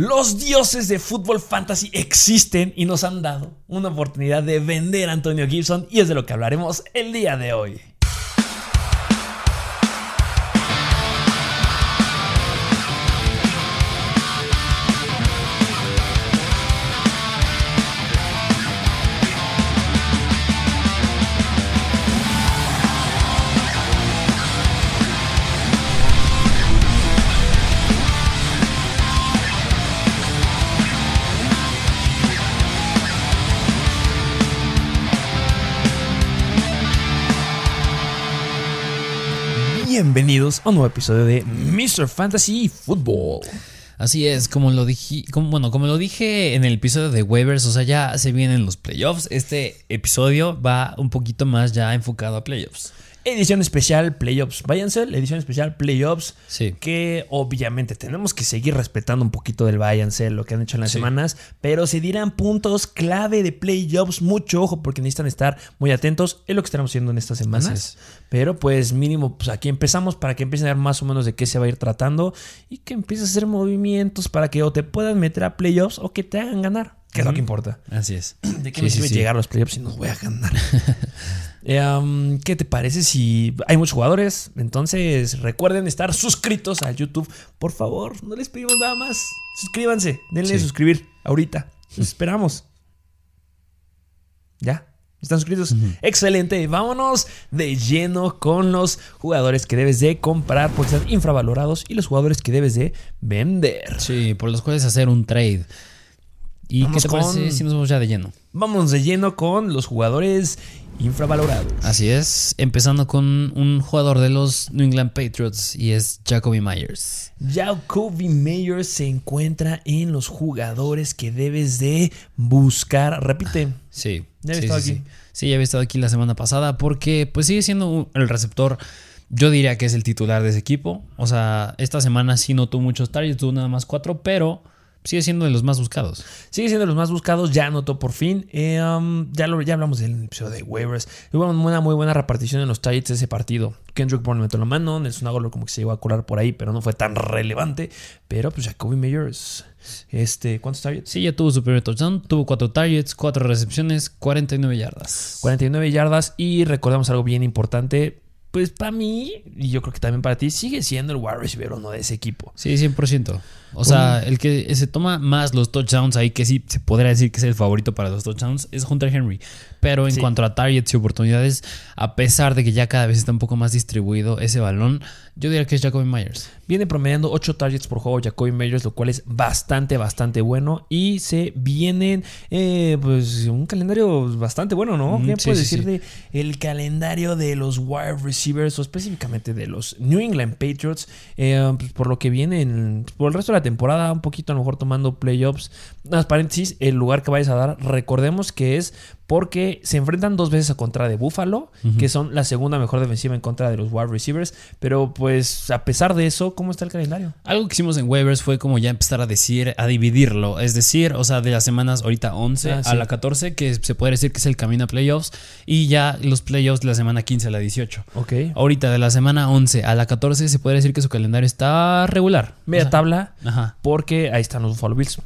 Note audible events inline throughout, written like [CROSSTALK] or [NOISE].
Los dioses de fútbol fantasy existen y nos han dado una oportunidad de vender a Antonio Gibson y es de lo que hablaremos el día de hoy. Bienvenidos a un nuevo episodio de Mr. Fantasy Football. Así es, como lo dije, como, bueno, como lo dije en el episodio de waivers, o sea, ya se vienen los playoffs. Este episodio va un poquito más ya enfocado a playoffs. Edición especial Playoffs. Váyanse, la edición especial Playoffs. Sí. Que obviamente tenemos que seguir respetando un poquito del Váyanse, lo que han hecho en las Sí. semanas. Pero se dirán puntos clave de Playoffs. Mucho ojo, porque necesitan estar muy atentos. Es lo que estaremos haciendo en estas semanas. Pero pues mínimo, pues aquí empezamos para que empiecen a ver más o menos de qué se va a ir tratando. Y que empieces a hacer movimientos para que o te puedan meter a Playoffs o que te hagan ganar. Que es lo que importa. Así es. [CLEARS THROAT] ¿De qué Sí, me sirve llegar a los playoffs si no voy a ganar? [LAUGHS] Um, ¿Qué te parece si hay muchos jugadores? Entonces recuerden estar suscritos a YouTube. Por favor, no les pedimos nada más. Suscríbanse, denle Sí. suscribir ahorita. Los esperamos. ¿Ya? ¿Están suscritos? Excelente. Vámonos de lleno con los jugadores que debes de comprar porque están infravalorados y los jugadores que debes de vender. Sí, por los cuales hacer un trade. ¿Y Vamos qué te parece si nos vamos ya de lleno? Vámonos de lleno con los jugadores infravalorados. Así es, empezando con un jugador de los New England Patriots y es Jacoby Myers. Jacoby Meyers se encuentra en los jugadores que debes de buscar. Repite. Sí. Ya había sí, estado sí, aquí. Sí. Sí, ya había estado aquí la semana pasada porque pues sigue siendo el receptor. Yo diría que es el titular de ese equipo. O sea, esta semana sí no tuvo muchos targets, tuvo nada más cuatro, pero sigue siendo de los más buscados. Sigue siendo de los más buscados, ya anotó por fin. Eh, um, ya, lo, ya hablamos del episodio de waivers. Hubo una muy buena repartición en los targets de ese partido. Kendrick Bourne metió la mano, Nelson Aguilar como que se llegó a colar por ahí, pero no fue tan relevante. Pero pues Jacoby Meyers, este, ¿cuántos targets? Sí, ya tuvo su primer touchdown, tuvo cuatro targets, cuatro recepciones, 49 yardas. 49 yardas y recordamos algo bien importante. Pues para mí, y yo creo que también para ti, sigue siendo el wide receiver uno de ese equipo. Sí, 100%. O sea, el que se toma más los touchdowns ahí, que sí se podría decir que es el favorito para los touchdowns, es Hunter Henry. Pero en Sí. cuanto a targets y oportunidades, a pesar de que ya cada vez está un poco más distribuido ese balón, yo diría que es Jacoby Myers. Viene promediando 8 targets por juego Jacoby Meyers, lo cual es bastante, bastante bueno. Y se vienen, eh, pues, un calendario bastante bueno, ¿no? Mm, ¿Qué sí, puedes sí, decir de el calendario de los wide receivers o específicamente de los New England Patriots? Eh, pues, por lo que viene en- por el resto de la temporada, un poquito a lo mejor tomando playoffs. Más paréntesis, el lugar que vayas a dar, recordemos que es porque se enfrentan dos veces a contra de Buffalo, que son la segunda mejor defensiva en contra de los wide receivers. Pero pues a pesar de eso, ¿cómo está el calendario? Algo que hicimos en waivers fue como ya empezar a decir, a dividirlo. Es decir, o sea, de las semanas ahorita 11 Ah, sí. a la 14, que se puede decir que es el camino a playoffs, y ya los playoffs de la semana 15 a la 18. Ok. Ahorita de la semana 11 a la 14 se puede decir que su calendario está regular. Media O sea, tabla, Ajá, porque ahí están los Buffalo Bills.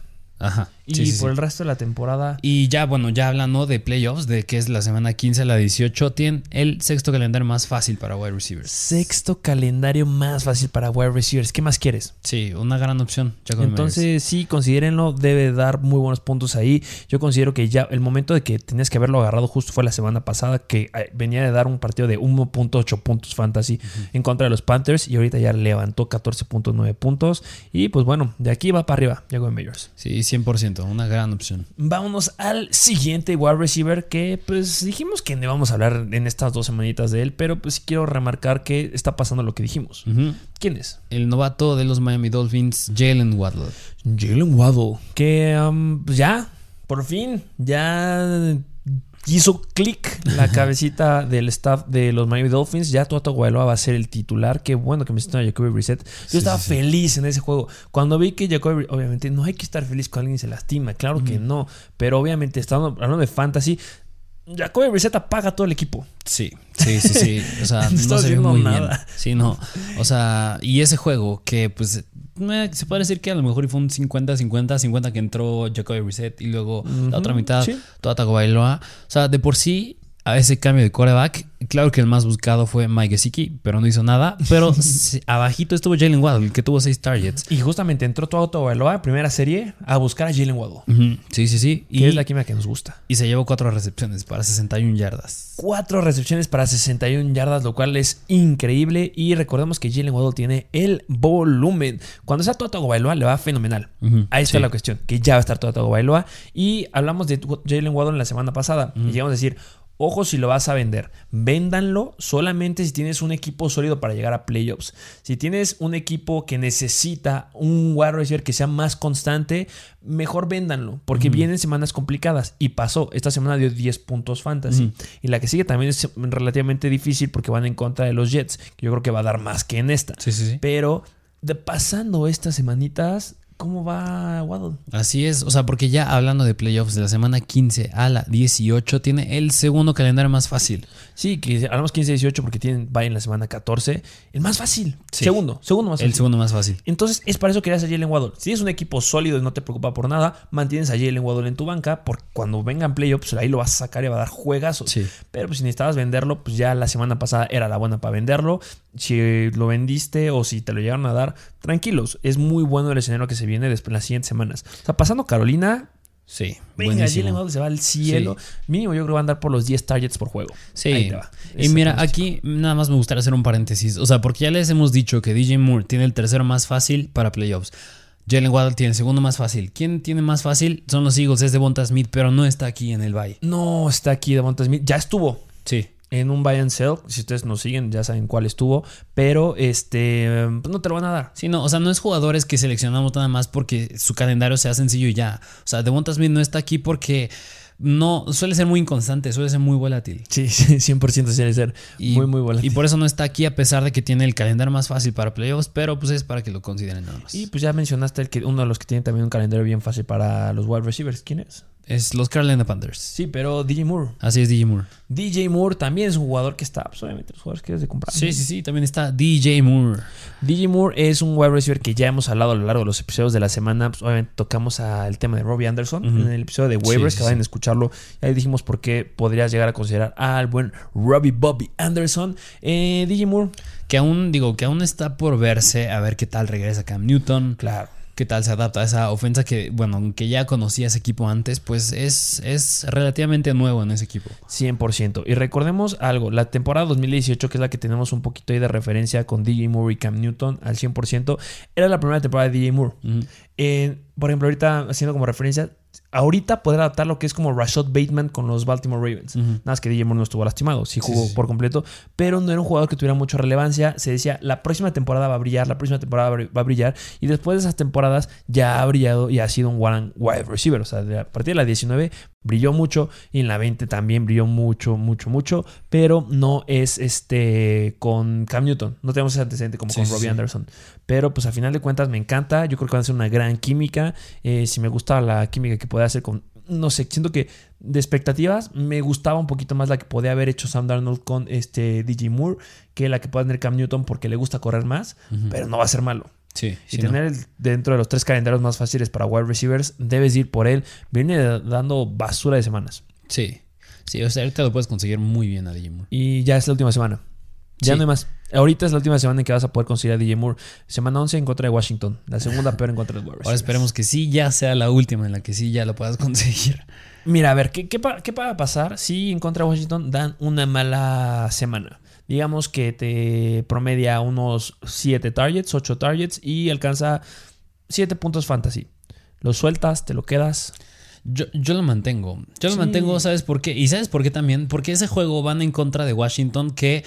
Ajá. Y Sí, sí, por sí. el resto de la temporada. Y ya, bueno, ya hablando de playoffs, de que es la semana 15 a la 18, tienen el sexto calendario más fácil para wide receivers. Sexto calendario más fácil para wide receivers. ¿Qué más quieres? Sí, una gran opción. Myers. Entonces, sí, considérenlo. Debe dar muy buenos puntos ahí. Yo considero que ya el momento de que tenías que haberlo agarrado justo fue la semana pasada, que eh, venía de dar un partido de 1.8 puntos fantasy en contra de los Panthers y ahorita ya levantó 14.9 puntos. Y pues bueno, de aquí va para arriba, Jacoby Meyers. Sí, 100%, una gran opción. Vámonos al siguiente wide receiver que pues dijimos que no vamos a hablar en estas dos semanitas de él, pero pues sí quiero remarcar que está pasando lo que dijimos. ¿Quién es? El novato de los Miami Dolphins, Jalen Waddle. Jalen Waddle. Que um, pues ya, por fin, ya hizo clic la cabecita del staff de los Miami Dolphins. Ya Tua Tagovailoa va a ser el titular. Qué bueno que me a Jacoby Brissett. Yo Sí, estaba sí, sí. feliz en ese juego. Cuando vi que Jacoby, obviamente, no hay que estar feliz cuando alguien se lastima. Claro que no. Pero obviamente, estando hablando de fantasy, Jacoby Brissett apaga todo el equipo. Sí, sí, sí, sí. O sea, [LAUGHS] No se ve muy nada. bien. Sí, no. O sea, y ese juego que pues eh, se puede decir que a lo mejor fue un 50-50, 50 que entró Jacoby Reset y luego la otra mitad sí. toda Tagovailoa. O sea, de por sí a ese cambio de quarterback, claro que el más buscado fue Mike Gesicki, pero no hizo nada. Pero [LAUGHS] abajito estuvo Jalen Waddle, que tuvo seis targets. Y justamente entró todo Tagovailoa, primera serie, a buscar a Jalen Waddle. Sí, sí, sí. Que Y, es la química que nos gusta. y se llevó cuatro recepciones para 61 yardas. Cuatro recepciones para 61 yardas, lo cual es increíble. Y recordemos que Jalen Waddle tiene el volumen. Cuando está todo Tagovailoa le va fenomenal. Ahí está sí. la cuestión, que ya va a estar todo Tagovailoa. Y hablamos de Jalen Waddle en la semana pasada. Y llegamos a decir, ojo si lo vas a vender. Véndanlo solamente si tienes un equipo sólido para llegar a playoffs. Si tienes un equipo que necesita un wide receiver que sea más constante, mejor véndanlo. Porque vienen semanas complicadas. Y pasó. Esta semana dio 10 puntos fantasy. Y la que sigue también es relativamente difícil porque van en contra de los Jets. Que yo creo que va a dar más que en esta. Sí, sí, sí. Pero de pasando estas semanitas, ¿cómo va Waddle? Así es, o sea, porque ya hablando de playoffs de la semana 15 a la 18, tiene el segundo calendario más fácil. Sí, que hablamos 15-18 porque tienen va en la semana 14. El más fácil. Sí. Segundo, segundo más El fácil. segundo más fácil. Entonces, es para eso que querías a Jalen Waddle. Si tienes un equipo sólido y no te preocupa por nada, mantienes a Jalen Waddle en tu banca, porque cuando vengan playoffs, ahí lo vas a sacar y va a dar juegazos. Sí. Pero pues, si necesitabas venderlo, pues ya la semana pasada era la buena para venderlo. Si lo vendiste o si te lo llegaron a dar, tranquilos. Es muy bueno el escenario que se viene después en las siguientes semanas. O sea, pasando Carolina, Sí, venga. Jalen Waddle se va al cielo. Mínimo yo creo que va a andar por los 10 targets por juego. Ahí Sí. te va. Y mira, aquí nada más me gustaría hacer un paréntesis. O sea, porque ya les hemos dicho que DJ Moore tiene el tercero más fácil para playoffs. Jalen Waddle tiene el segundo más fácil. ¿Quién tiene más fácil? Son los Eagles, es Devonta Smith, pero no está aquí en el Valle. No está aquí Devonta Smith. Ya estuvo Sí. En un buy and sell. Si ustedes nos siguen, ya saben cuál estuvo. Pero este pues no te lo van a dar. Sí, no, o sea, no es jugadores que seleccionamos nada más porque su calendario sea sencillo y ya. O sea, Devonta Smith no está aquí porque no suele ser muy inconstante, suele ser muy volátil. Sí, [LAUGHS] sí 100% suele ser Y, muy, muy volátil. y por eso no está aquí a pesar de que tiene el calendario más fácil para playoffs, pero pues es para que lo consideren nada más. Y pues ya mencionaste el que uno de los que tiene también un calendario bien fácil para los wide receivers. ¿Quién es? Es los Carolina Panthers. Sí, pero DJ Moore. Así es DJ Moore. DJ Moore también es un jugador que está, pues, obviamente, los jugadores que debes de comprar. Sí, sí, sí, también está DJ Moore. DJ Moore es un wide receiver que ya hemos hablado a lo largo de los episodios de la semana. Pues, obviamente tocamos al tema de Robbie Anderson en el episodio de waivers, Sí, sí, que vayan sí. a escucharlo. Y ahí dijimos por qué podrías llegar a considerar al buen Robbie Bobby Anderson. Eh, DJ Moore, Que aún, digo, que aún está por verse a ver qué tal regresa Cam Newton. claro. Qué tal se adapta a esa ofensa que, bueno, aunque ya conocía ese equipo antes, pues es, es relativamente nuevo en ese equipo. 100%. Y recordemos algo, la temporada 2018, que es la que tenemos un poquito ahí de referencia con DJ Moore y Cam Newton al 100%, era la primera temporada de DJ Moore. Eh, por ejemplo, ahorita haciendo como referencia, ahorita poder adaptar lo que es como Rashad Bateman con los Baltimore Ravens. Nada más que DJ Moore no estuvo lastimado, sí jugó sí, sí. por completo, pero no era un jugador que tuviera mucha relevancia. Se decía, la próxima temporada va a brillar, la próxima temporada va a brillar, y después de esas temporadas ya ha brillado y ha sido un one wide receiver. O sea, a partir de la 19 brilló mucho y en la 20 también brilló mucho, mucho, mucho, pero no es este con Cam Newton. No tenemos ese antecedente como Sí, con Robbie. Anderson. Pero pues a final de cuentas me encanta. Yo creo que van a ser una gran química. Eh, si me gustaba la química que puede hacer con. No sé, siento que de expectativas me gustaba un poquito más la que podía haber hecho Sam Darnold con este DJ Moore que la que puede tener Cam Newton porque le gusta correr más, pero no va a ser malo. Sí, Y no. tener dentro de los tres calendarios más fáciles para wide receivers, debes ir por él. Viene dando basura de semanas. Sí. Sí, o sea, ahorita lo puedes conseguir muy bien a DJ Moore. Y ya es la última semana. Ya Sí. no hay más. Ahorita es la última semana en que vas a poder conseguir a DJ Moore. Semana 11 en contra de Washington. La segunda [LAUGHS] peor en contra de los wide Ahora esperemos que sí ya sea la última en la que sí ya lo puedas [LAUGHS] conseguir. Mira, a ver, ¿qué, qué, qué va a pasar si en contra de Washington dan una mala semana? Digamos que te promedia unos 7 targets, 8 targets y alcanza 7 puntos fantasy. Lo sueltas, te lo quedas. Yo, yo lo mantengo. Yo lo Sí. mantengo, ¿sabes por qué? Y ¿sabes por qué también? Porque ese juego van en contra de Washington que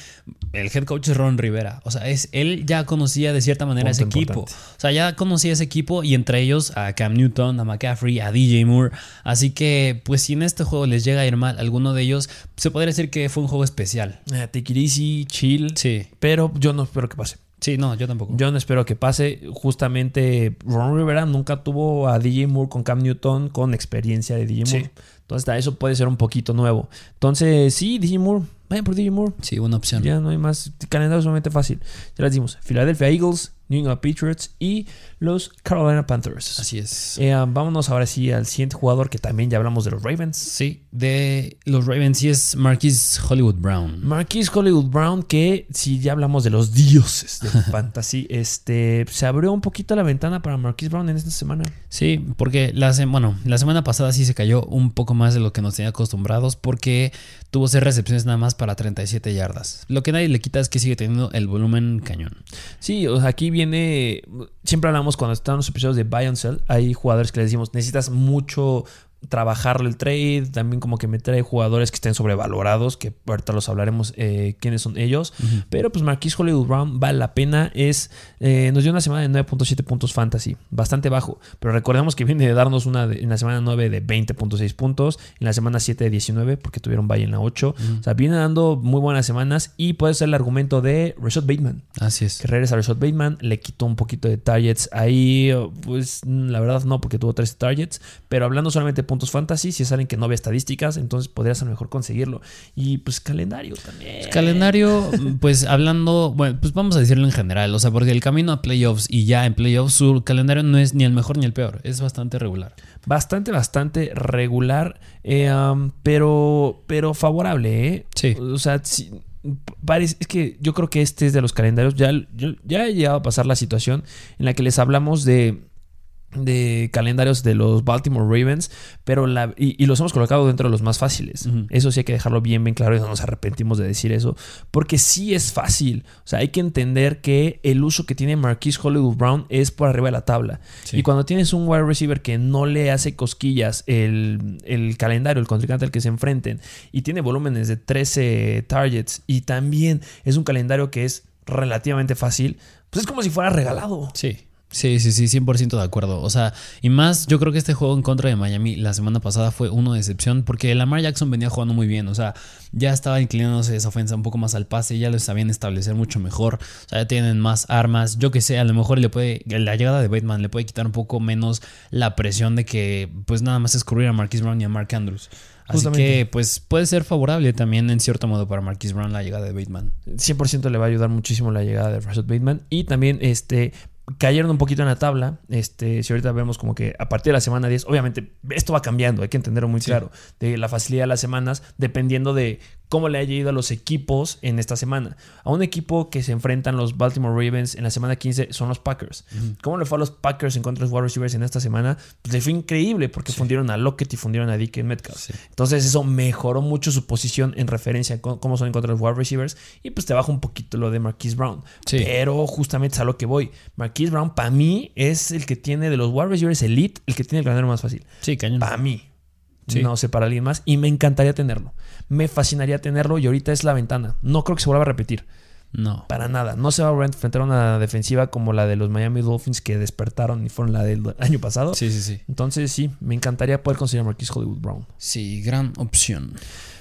el head coach es Ron Rivera. O sea, es, él ya conocía de cierta manera Punto ese equipo. O sea, ya conocía ese equipo y entre ellos a Cam Newton, a McCaffrey, a DJ Moore. Así que, pues si en este juego les llega a ir mal alguno de ellos, se podría decir que fue un juego especial. Eh, easy, chill. Sí. Pero yo no espero que pase. Sí, no, yo tampoco. Yo no espero que pase. Justamente Ron Rivera nunca tuvo a DJ Moore con Cam Newton con experiencia de DJ Moore. Sí. Entonces eso puede ser un poquito nuevo. Entonces sí, DJ Moore. Vayan por DJ Moore. Sí, una opción. Ya no hay más. Calendario sumamente fácil. Ya les dimos. Philadelphia Eagles, New England Patriots y los Carolina Panthers. Así es. Eh, vámonos ahora sí al siguiente jugador que también ya hablamos de los Ravens. Sí, de los Ravens y es Marquis Hollywood Brown. Marquis Hollywood Brown, que si ya hablamos de los dioses de [LAUGHS] fantasy, este, se abrió un poquito la ventana para Marquis Brown en esta semana. Sí, porque la, bueno, la semana pasada sí se cayó un poco más de lo que nos tenía acostumbrados porque tuvo seis recepciones nada más para 37 yardas. Lo que nadie le quita es que sigue teniendo el volumen cañón. Sí, o sea, aquí viene. Siempre hablamos cuando están los episodios de Buy and Sell. Hay jugadores que les decimos, necesitas mucho trabajarlo el trade. También como que meter ahí jugadores que estén sobrevalorados, que ahorita los hablaremos eh, quiénes son ellos. Pero pues Marquis Hollywood Brown vale la pena. Es, eh, nos dio una semana de 9.7 puntos fantasy, bastante bajo. Pero recordemos que viene de darnos una de- en la semana 9 de 20.6 puntos, en la semana 7 de 19, porque tuvieron bye en la 8. O sea, viene dando muy buenas semanas y puede ser el argumento de Rashad Bateman Así es. que regresa a Rashad Bateman, le quitó un poquito de targets ahí, pues la verdad no, porque tuvo 13 targets, pero hablando solamente de puntos fantasy, si es alguien que no ve estadísticas, entonces podrías a lo mejor conseguirlo. Y pues calendario también. Calendario, [LAUGHS] pues hablando, bueno, pues vamos a decirlo en general, o sea, porque el camino a playoffs y ya en playoffs su calendario no es ni el mejor ni el peor, es bastante regular. Bastante, bastante regular, eh, um, pero, pero favorable, ¿eh? Sí. O sea, es que yo creo que este es de los calendarios. Ya, ya ha llegado a pasar la situación en la que les hablamos de de calendarios de los Baltimore Ravens, pero la, y, y los hemos colocado dentro de los más fáciles. Eso sí hay que dejarlo bien, bien claro y no nos arrepentimos de decir eso, porque sí es fácil. O sea, hay que entender que el uso que tiene Marquise Hollywood Brown es por arriba de la tabla. Sí. Y cuando tienes un wide receiver que no le hace cosquillas el, el calendario, el contrincante al que se enfrenten, y tiene volúmenes de 13 targets, y también es un calendario que es relativamente fácil, pues es como si fuera regalado. Sí. Sí, sí, sí, 100% de acuerdo. O sea, y más, yo creo que este juego en contra de Miami la semana pasada fue uno de excepción porque Lamar Jackson venía jugando muy bien. O sea, ya estaba inclinándose esa ofensa un poco más al pase, ya lo sabían establecer mucho mejor. O sea, ya tienen más armas. Yo que sé, a lo mejor le puede, la llegada de Bateman le puede quitar un poco menos la presión de que, pues nada más es cubrir a Marquise Brown y a Mark Andrews. Así Justamente. que, pues puede ser favorable también en cierto modo para Marquise Brown la llegada de Bateman. 100% le va a ayudar muchísimo la llegada de Rashad Bateman. Y también este, cayeron un poquito en la tabla. Este, si ahorita vemos como que a partir de la semana 10, obviamente esto va cambiando, hay que entenderlo muy Sí. claro, de la facilidad de las semanas, dependiendo de cómo le haya ido a los equipos en esta semana. A un equipo que se enfrentan los Baltimore Ravens en la semana 15 son los Packers. ¿Cómo le fue a los Packers en contra de los wide receivers en esta semana? Pues le fue increíble porque fundieron a Lockett y fundieron a Dick Metcalf. Sí. Entonces eso mejoró mucho su posición en referencia a cómo son en contra de los wide receivers y pues te baja un poquito lo de Marquise Brown. Sí. Pero justamente es a lo que voy. Marquise Brown para mí es el que tiene de los wide receivers elite, el que tiene el calendario más fácil. Sí, cañón. Para mí. Sí. No sé para alguien más. Y me encantaría tenerlo. Me fascinaría tenerlo y ahorita es la ventana. No creo que se vuelva a repetir. No. Para nada. No se va a enfrentar a una defensiva como la de los Miami Dolphins que despertaron y fueron la del año pasado. Sí, sí, sí. Entonces sí, me encantaría poder conseguir a Marquise Hollywood Brown. Sí, gran opción.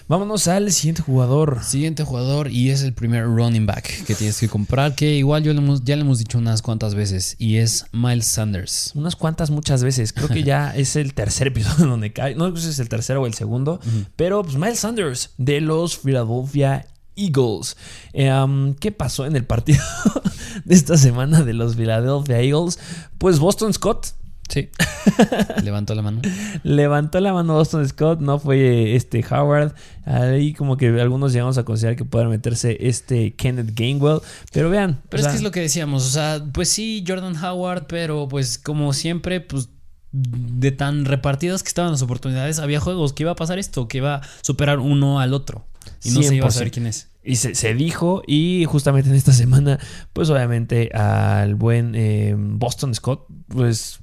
Vámonos al siguiente jugador. Siguiente jugador y es el primer running back que tienes que comprar, que igual yo le hemos- ya le hemos dicho unas cuantas veces, y es Miles Sanders. Unas cuantas, muchas veces. Creo que ya [LAUGHS] es el tercer episodio [LAUGHS] donde cae. No sé si es el tercero o el segundo. Pero pues Miles Sanders de los Philadelphia Eagles. Um, ¿Qué pasó en el partido [LAUGHS] de esta semana de los Philadelphia Eagles? Pues Boston Scott Sí. [LAUGHS] Levantó la mano. levantó la mano Boston Scott. No fue este Howard. Ahí como que algunos llegamos a considerar que pudiera meterse este Kenneth Gainwell. Pero vean. Pero es sea, que es lo que decíamos, o sea, pues sí, Jordan Howard, pero pues como siempre, pues de tan repartidas que estaban las oportunidades, había juegos que iba a pasar esto, que iba a superar uno al otro. Y no se iba a 100%. saber quién es. Y se, se dijo, y justamente en esta semana, pues obviamente al buen eh, Boston Scott, pues,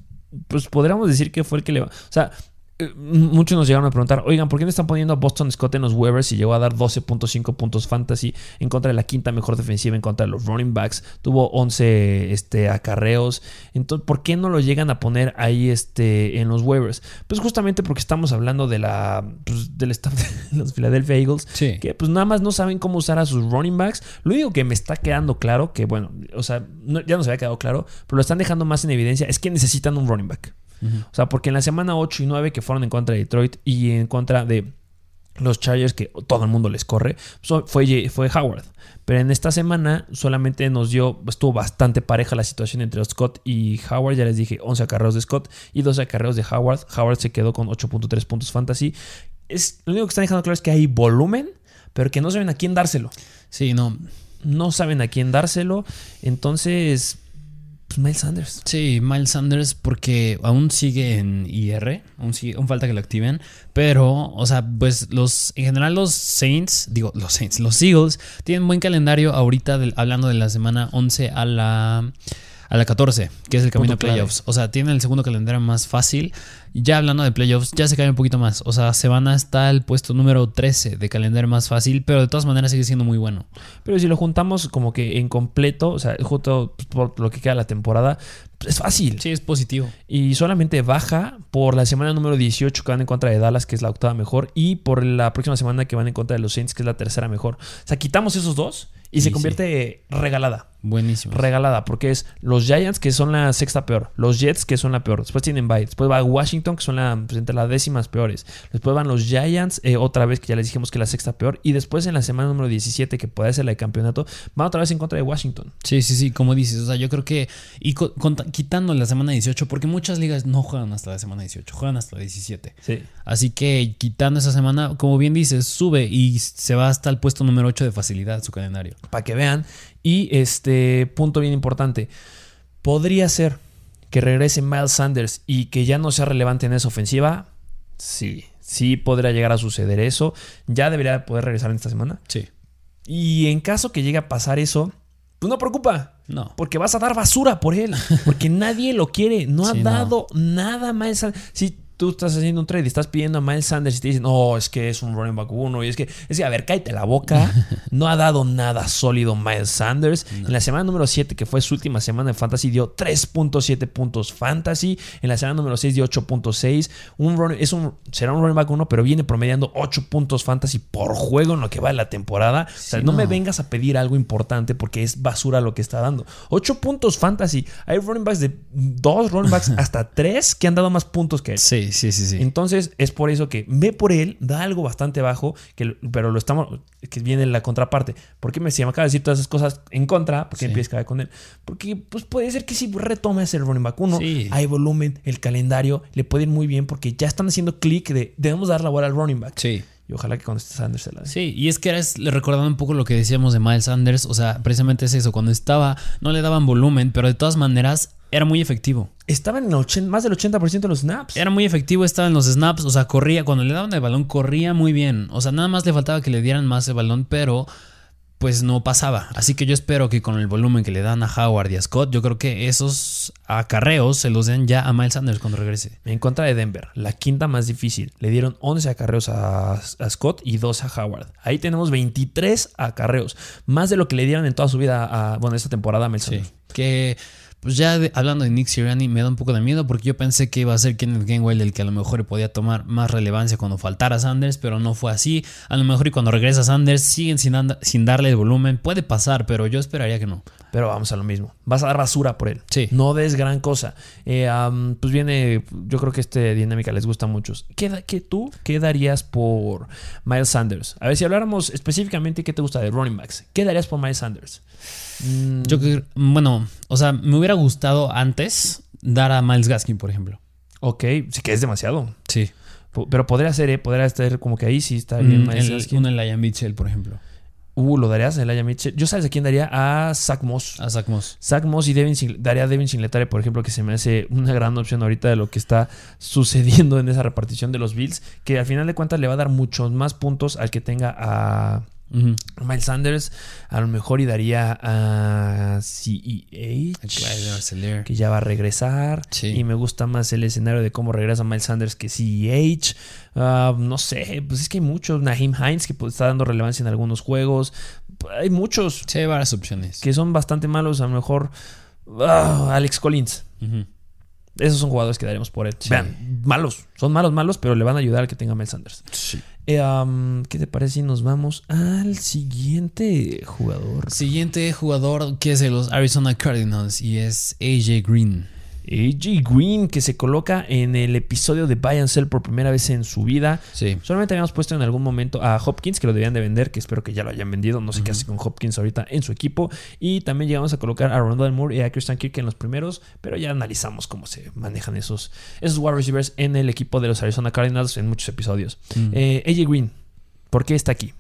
pues podríamos decir que fue el que le... O sea, muchos nos llegaron a preguntar, oigan, ¿por qué no están poniendo a Boston Scott en los waivers y llegó a dar 12.5 puntos fantasy en contra de la quinta mejor defensiva en contra de los running backs? Tuvo 11 este, acarreos. Entonces, ¿por qué no lo llegan a poner ahí este, en los waivers? Pues justamente porque estamos hablando de la, pues, del staff de [LAUGHS] los Philadelphia Eagles, Sí. que pues nada más no saben cómo usar a sus running backs. Lo único que me está quedando claro, que bueno, o sea, no- ya nos había quedado claro, pero lo están dejando más en evidencia, es que necesitan un running back. O sea, porque en la semana 8 y 9 que fueron en contra de Detroit y en contra de los Chargers, que todo el mundo les corre, fue, fue Howard. Pero en esta semana solamente nos dio, estuvo bastante pareja la situación entre Scott y Howard. Ya les dije, 11 acarreos de Scott y 12 acarreos de Howard. Howard se quedó con 8.3 puntos fantasy. Es, lo único que están dejando claro es que hay volumen, pero que no saben a quién dárselo. Sí, no. No saben a quién dárselo. Entonces, pues Miles Sanders. Sí, Miles Sanders porque aún sigue en IR, aún, sigue, aún falta que lo activen, pero, o sea, pues los, en general los Saints, digo, los Saints, los Eagles tienen buen calendario ahorita hablando de la semana 11 a la, a la 14, que es el camino a clave. playoffs. O sea, tienen el segundo calendario más fácil. Ya hablando de playoffs, ya se cae un poquito más. O sea, se van hasta el puesto número 13 de calendario más fácil, pero de todas maneras sigue siendo muy bueno. Pero si lo juntamos como que en completo, o sea, justo por lo que queda la temporada, es fácil. Sí, es positivo. Y solamente baja por la semana número 18 que van en contra de Dallas, que es la octava mejor, y por la próxima semana que van en contra de los Saints, que es la tercera mejor. O sea, quitamos esos dos y se sí. convierte regalada. Buenísimo. Regalada, porque es los Giants, que son la sexta peor, los Jets, que son la peor, después tienen bye, después va Washington, que son la, pues, entre las décimas peores, después van los Giants, eh, otra vez, que ya les dijimos que es la sexta peor, y después en la semana número 17, que puede ser la de campeonato, van otra vez en contra de Washington. Sí, sí, sí, como dices, o sea, yo creo que y quitando la semana 18, porque muchas ligas no juegan hasta la semana 18, juegan hasta la 17. Sí. Así que quitando esa semana, como bien dices, sube y se va hasta el puesto número 8 de facilidad su calendario. Para que vean. Y este punto bien importante, podría ser que regrese Miles Sanders y que ya no sea relevante en esa ofensiva. Sí, sí podría llegar a suceder eso. Ya debería poder regresar en esta semana. Sí. Y en caso que llegue a pasar eso, pues no preocupa. No. Porque vas a dar basura por él. Porque [LAUGHS] nadie lo quiere. No ha Sí, no. dado nada Sanders. Si tú estás haciendo un trade y estás pidiendo a Miles Sanders y te dicen, no, es que es un running back uno. Y es que, es que, a ver, cállate la boca. [LAUGHS] No ha dado nada sólido Miles Sanders. En la semana número 7, que fue su última semana de fantasy, dio 3.7 puntos fantasy. En la semana número 6 dio 8.6. Un run- es un, será un running back uno, pero viene promediando 8 puntos fantasy por juego en lo que va de la temporada. o sea, no, me vengas a pedir algo importante porque es basura lo que está dando. 8 puntos fantasy. Hay running backs de dos running backs [LAUGHS] hasta 3 que han dado más puntos que él. Sí, sí, sí, sí. Entonces es por eso que ve por él, da algo bastante bajo, que, pero lo estamos, que viene la contraparte. ¿Por qué me, si me acaba de decir todas esas cosas en contra? ¿Por qué Sí. empiezas a caer con él? Porque pues puede ser que si retomes el running back uno, Sí. hay volumen, el calendario, le puede ir muy bien porque ya están haciendo clic de debemos dar la bola al running back. Sí. Y ojalá que con este Sanders se la dé. Sí, y es que era es- le recordando un poco lo que decíamos de Miles Sanders, o sea, precisamente es eso, cuando estaba, no le daban volumen, pero de todas maneras era muy efectivo. Estaba en el 80 más del 80% de los snaps. Era muy efectivo, estaba en los snaps, o sea, corría, cuando le daban el balón, corría muy bien. O sea, nada más le faltaba que le dieran más el balón, pero pues no pasaba. Así que yo espero que con el volumen que le dan a Howard y a Scott, yo creo que esos acarreos se los den ya a Miles Sanders cuando regrese. En contra de Denver, la quinta más difícil. Le dieron 11 acarreos a, a Scott y 2 a Howard. Ahí tenemos 23 acarreos. Más de lo que le dieron en toda su vida a, bueno, esta temporada a Mel Sí. Sanders. Que, pues ya de- hablando de Nick Sirianni, me da un poco de miedo porque yo pensé que iba a ser Kenneth Gainwell el que a lo mejor podía tomar más relevancia cuando faltara Sanders, pero no fue así. A lo mejor y cuando regresa Sanders siguen sin, darle el volumen. Puede pasar, pero yo esperaría que no. Pero vamos a lo mismo. Vas a dar basura por él. Sí. No des gran cosa. Eh, am, pues viene, yo creo que este dinámica les gusta a muchos. ¿Qué, qué tú qué darías por Miles Sanders? A ver, si habláramos específicamente qué te gusta de running backs. ¿Qué darías por Miles Sanders? Mm, Yo que, bueno, o sea, me hubiera gustado antes dar a Miles Gaskin, por ejemplo. ok, sí que es demasiado. Sí. Pero podría ser, ¿eh? Podría estar como que ahí sí está bien Mm, Miles el- Gaskin. un Elijah Mitchell, por ejemplo. Uh, lo darías a Elijah Mitchell. Yo sabes a quién daría a Zach Moss. A Zach Moss. Zach Moss y Devin Singl- daría a Devin Singletary, por ejemplo, que se me hace una gran opción ahorita de lo que está sucediendo en esa repartición de los Bills, que al final de cuentas le va a dar muchos más puntos al que tenga a, Miles Sanders a lo mejor y daría a CEH, Clyde Arcelor. que ya va a regresar. Sí. Y me gusta más el escenario de cómo regresa Miles Sanders que CEH. Ah, no sé, pues es que hay muchos. Naheem Hines que pues, está dando relevancia en algunos juegos. Hay muchos Sí, hay varias opciones. que son bastante malos. A lo mejor ah, Alex Collins. Esos son jugadores que daremos por él. Sí. Vean, malos. Son malos, malos, pero le van a ayudar al que tenga Miles Sanders. Sí. Um, ¿Qué te parece si nos vamos al siguiente jugador? Siguiente jugador que es de los Arizona Cardinals y es AJ Green. AJ Green, que se coloca en el episodio de Buy and Sell por primera vez en su vida. Sí. Solamente habíamos puesto en algún momento a Hopkins, que lo debían de vender, que espero que ya lo hayan vendido. No sé qué hace con Hopkins ahorita en su equipo. Y también llegamos a colocar a Rondell Moore y a Christian Kirk en los primeros, pero ya analizamos cómo se manejan esos, esos wide receivers en el equipo de los Arizona Cardinals en muchos episodios. Eh, AJ Green, ¿por qué está aquí?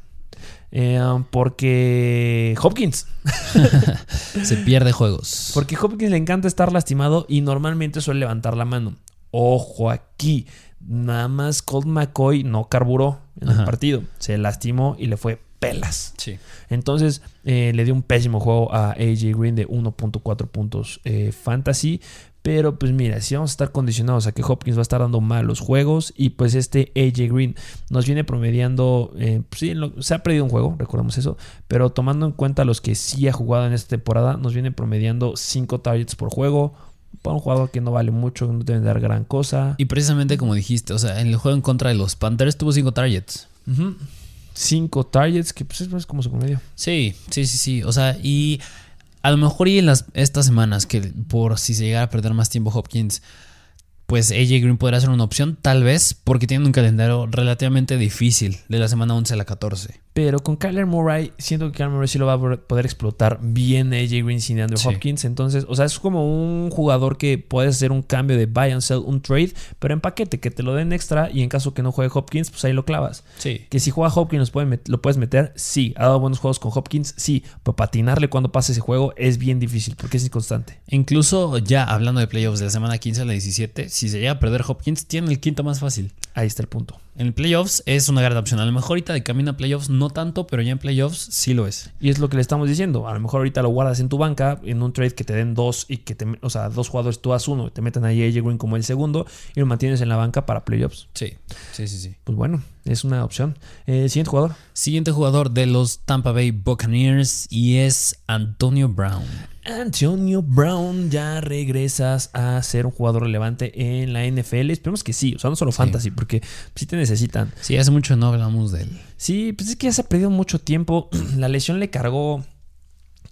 Eh, porque Hopkins. [LAUGHS] Se pierde juegos. Porque Hopkins le encanta estar lastimado y normalmente suele levantar la mano. Ojo aquí. Nada más Colt McCoy no carburó en el partido. Se lastimó y le fue pelas. Sí. Entonces eh, le dio un pésimo juego a AJ Green de 1.4 puntos eh, fantasy. Pero pues mira, si vamos a estar condicionados a que Hopkins va a estar dando malos juegos y pues este AJ Green nos viene promediando, eh, pues, sí, lo- se ha perdido un juego, recordemos eso, pero tomando en cuenta los que sí ha jugado en esta temporada, nos viene promediando 5 targets por juego. Para un jugador que no vale mucho, no debe dar gran cosa. Y precisamente como dijiste, o sea, en el juego en contra de los Panthers tuvo cinco targets. 5 targets, que pues es es como su promedio. Sí, sí, sí, sí. O sea, y a lo mejor y en las, estas semanas, que por si se llegara a perder más tiempo Hopkins, pues AJ Green podría ser una opción, tal vez, porque tiene un calendario relativamente difícil de la semana 11 a la 14. Pero con Kyler Murray, siento que Kyler Murray sí lo va a poder- explotar bien AJ Green sin Andrew Sí. Hopkins. Entonces, o sea, es como un jugador que puedes hacer un cambio de buy and sell, un trade, pero en paquete, que te lo den extra y en caso que no juegue Hopkins, pues ahí lo clavas. Sí. Que si juega Hopkins puede lo puedes meter, sí. Ha dado buenos juegos con Hopkins, sí. Pero patinarle cuando pase ese juego es bien difícil porque es inconstante. Incluso ya hablando de playoffs de la semana 15 a la 17, si se llega a perder Hopkins, tiene el quinto más fácil. Ahí está el punto. En playoffs es una gran opción. A lo mejor ahorita de camino a playoffs no tanto, pero ya en playoffs sí lo es. Y es lo que le estamos diciendo. A lo mejor ahorita lo guardas en tu banca, en un trade que te den dos y que te, o sea, dos jugadores, tú das uno, te meten ahí a AJ Green como el segundo y lo mantienes en la banca para playoffs. Sí, sí, sí, sí. Pues bueno, es una opción. Eh, siguiente jugador. Siguiente jugador de los Tampa Bay Buccaneers y es Antonio Brown. Antonio Brown, ya regresas a ser un jugador relevante en la NFL. Esperemos que sí, o sea, no solo fantasy, porque sí te necesitan. Sí, hace mucho no hablamos de él. Sí, pues es que ya se ha perdido mucho tiempo. [CLEARS THROAT] La lesión le cargó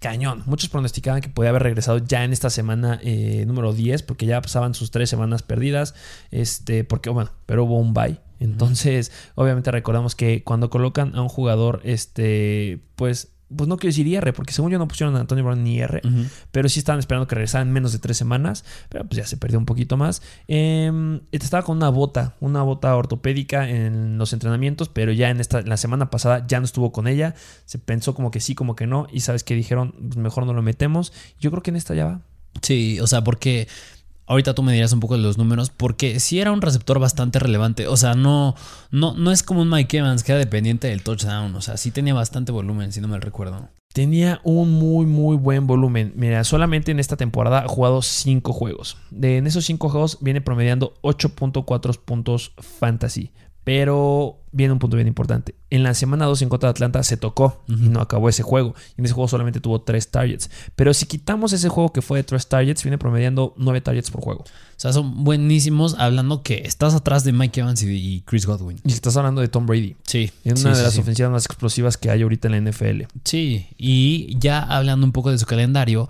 cañón. Muchos pronosticaban que podía haber regresado ya en esta semana eh, número 10, porque ya pasaban sus tres semanas perdidas. Este, porque, bueno, pero hubo un bye. Entonces, obviamente recordamos que cuando colocan a un jugador, este, pues, pues no quiero decir IR, porque según yo no pusieron a Antonio Brown ni IR, pero sí estaban esperando que regresara en menos de tres semanas, pero pues ya se perdió un poquito más. Eh, estaba con una bota, una bota ortopédica en los entrenamientos, pero ya en esta, en la semana pasada ya no estuvo con ella. Se pensó como que sí, como que no, y sabes que dijeron, pues mejor no lo metemos. Yo creo que en esta ya va. Sí, o sea, porque ahorita tú me dirás un poco de los números, porque sí era un receptor bastante relevante. O sea, no, no, no es como un Mike Evans que era dependiente del touchdown. O sea, sí tenía bastante volumen, si no me recuerdo. Tenía un muy, muy buen volumen. Mira, solamente en esta temporada ha jugado 5 juegos. De, en esos 5 juegos viene promediando 8.4 puntos fantasy. Pero viene un punto bien importante. En la semana 2 en contra de Atlanta se tocó y no acabó ese juego. Y en ese juego solamente tuvo 3 targets. Pero si quitamos ese juego que fue de 3 targets, viene promediando 9 targets por juego. O sea, son buenísimos hablando que estás atrás de Mike Evans y, Chris Godwin. Y estás hablando de Tom Brady. Sí. Es sí, una de sí, las sí. ofensivas más explosivas que hay ahorita en la NFL. Sí, y ya hablando un poco de su calendario,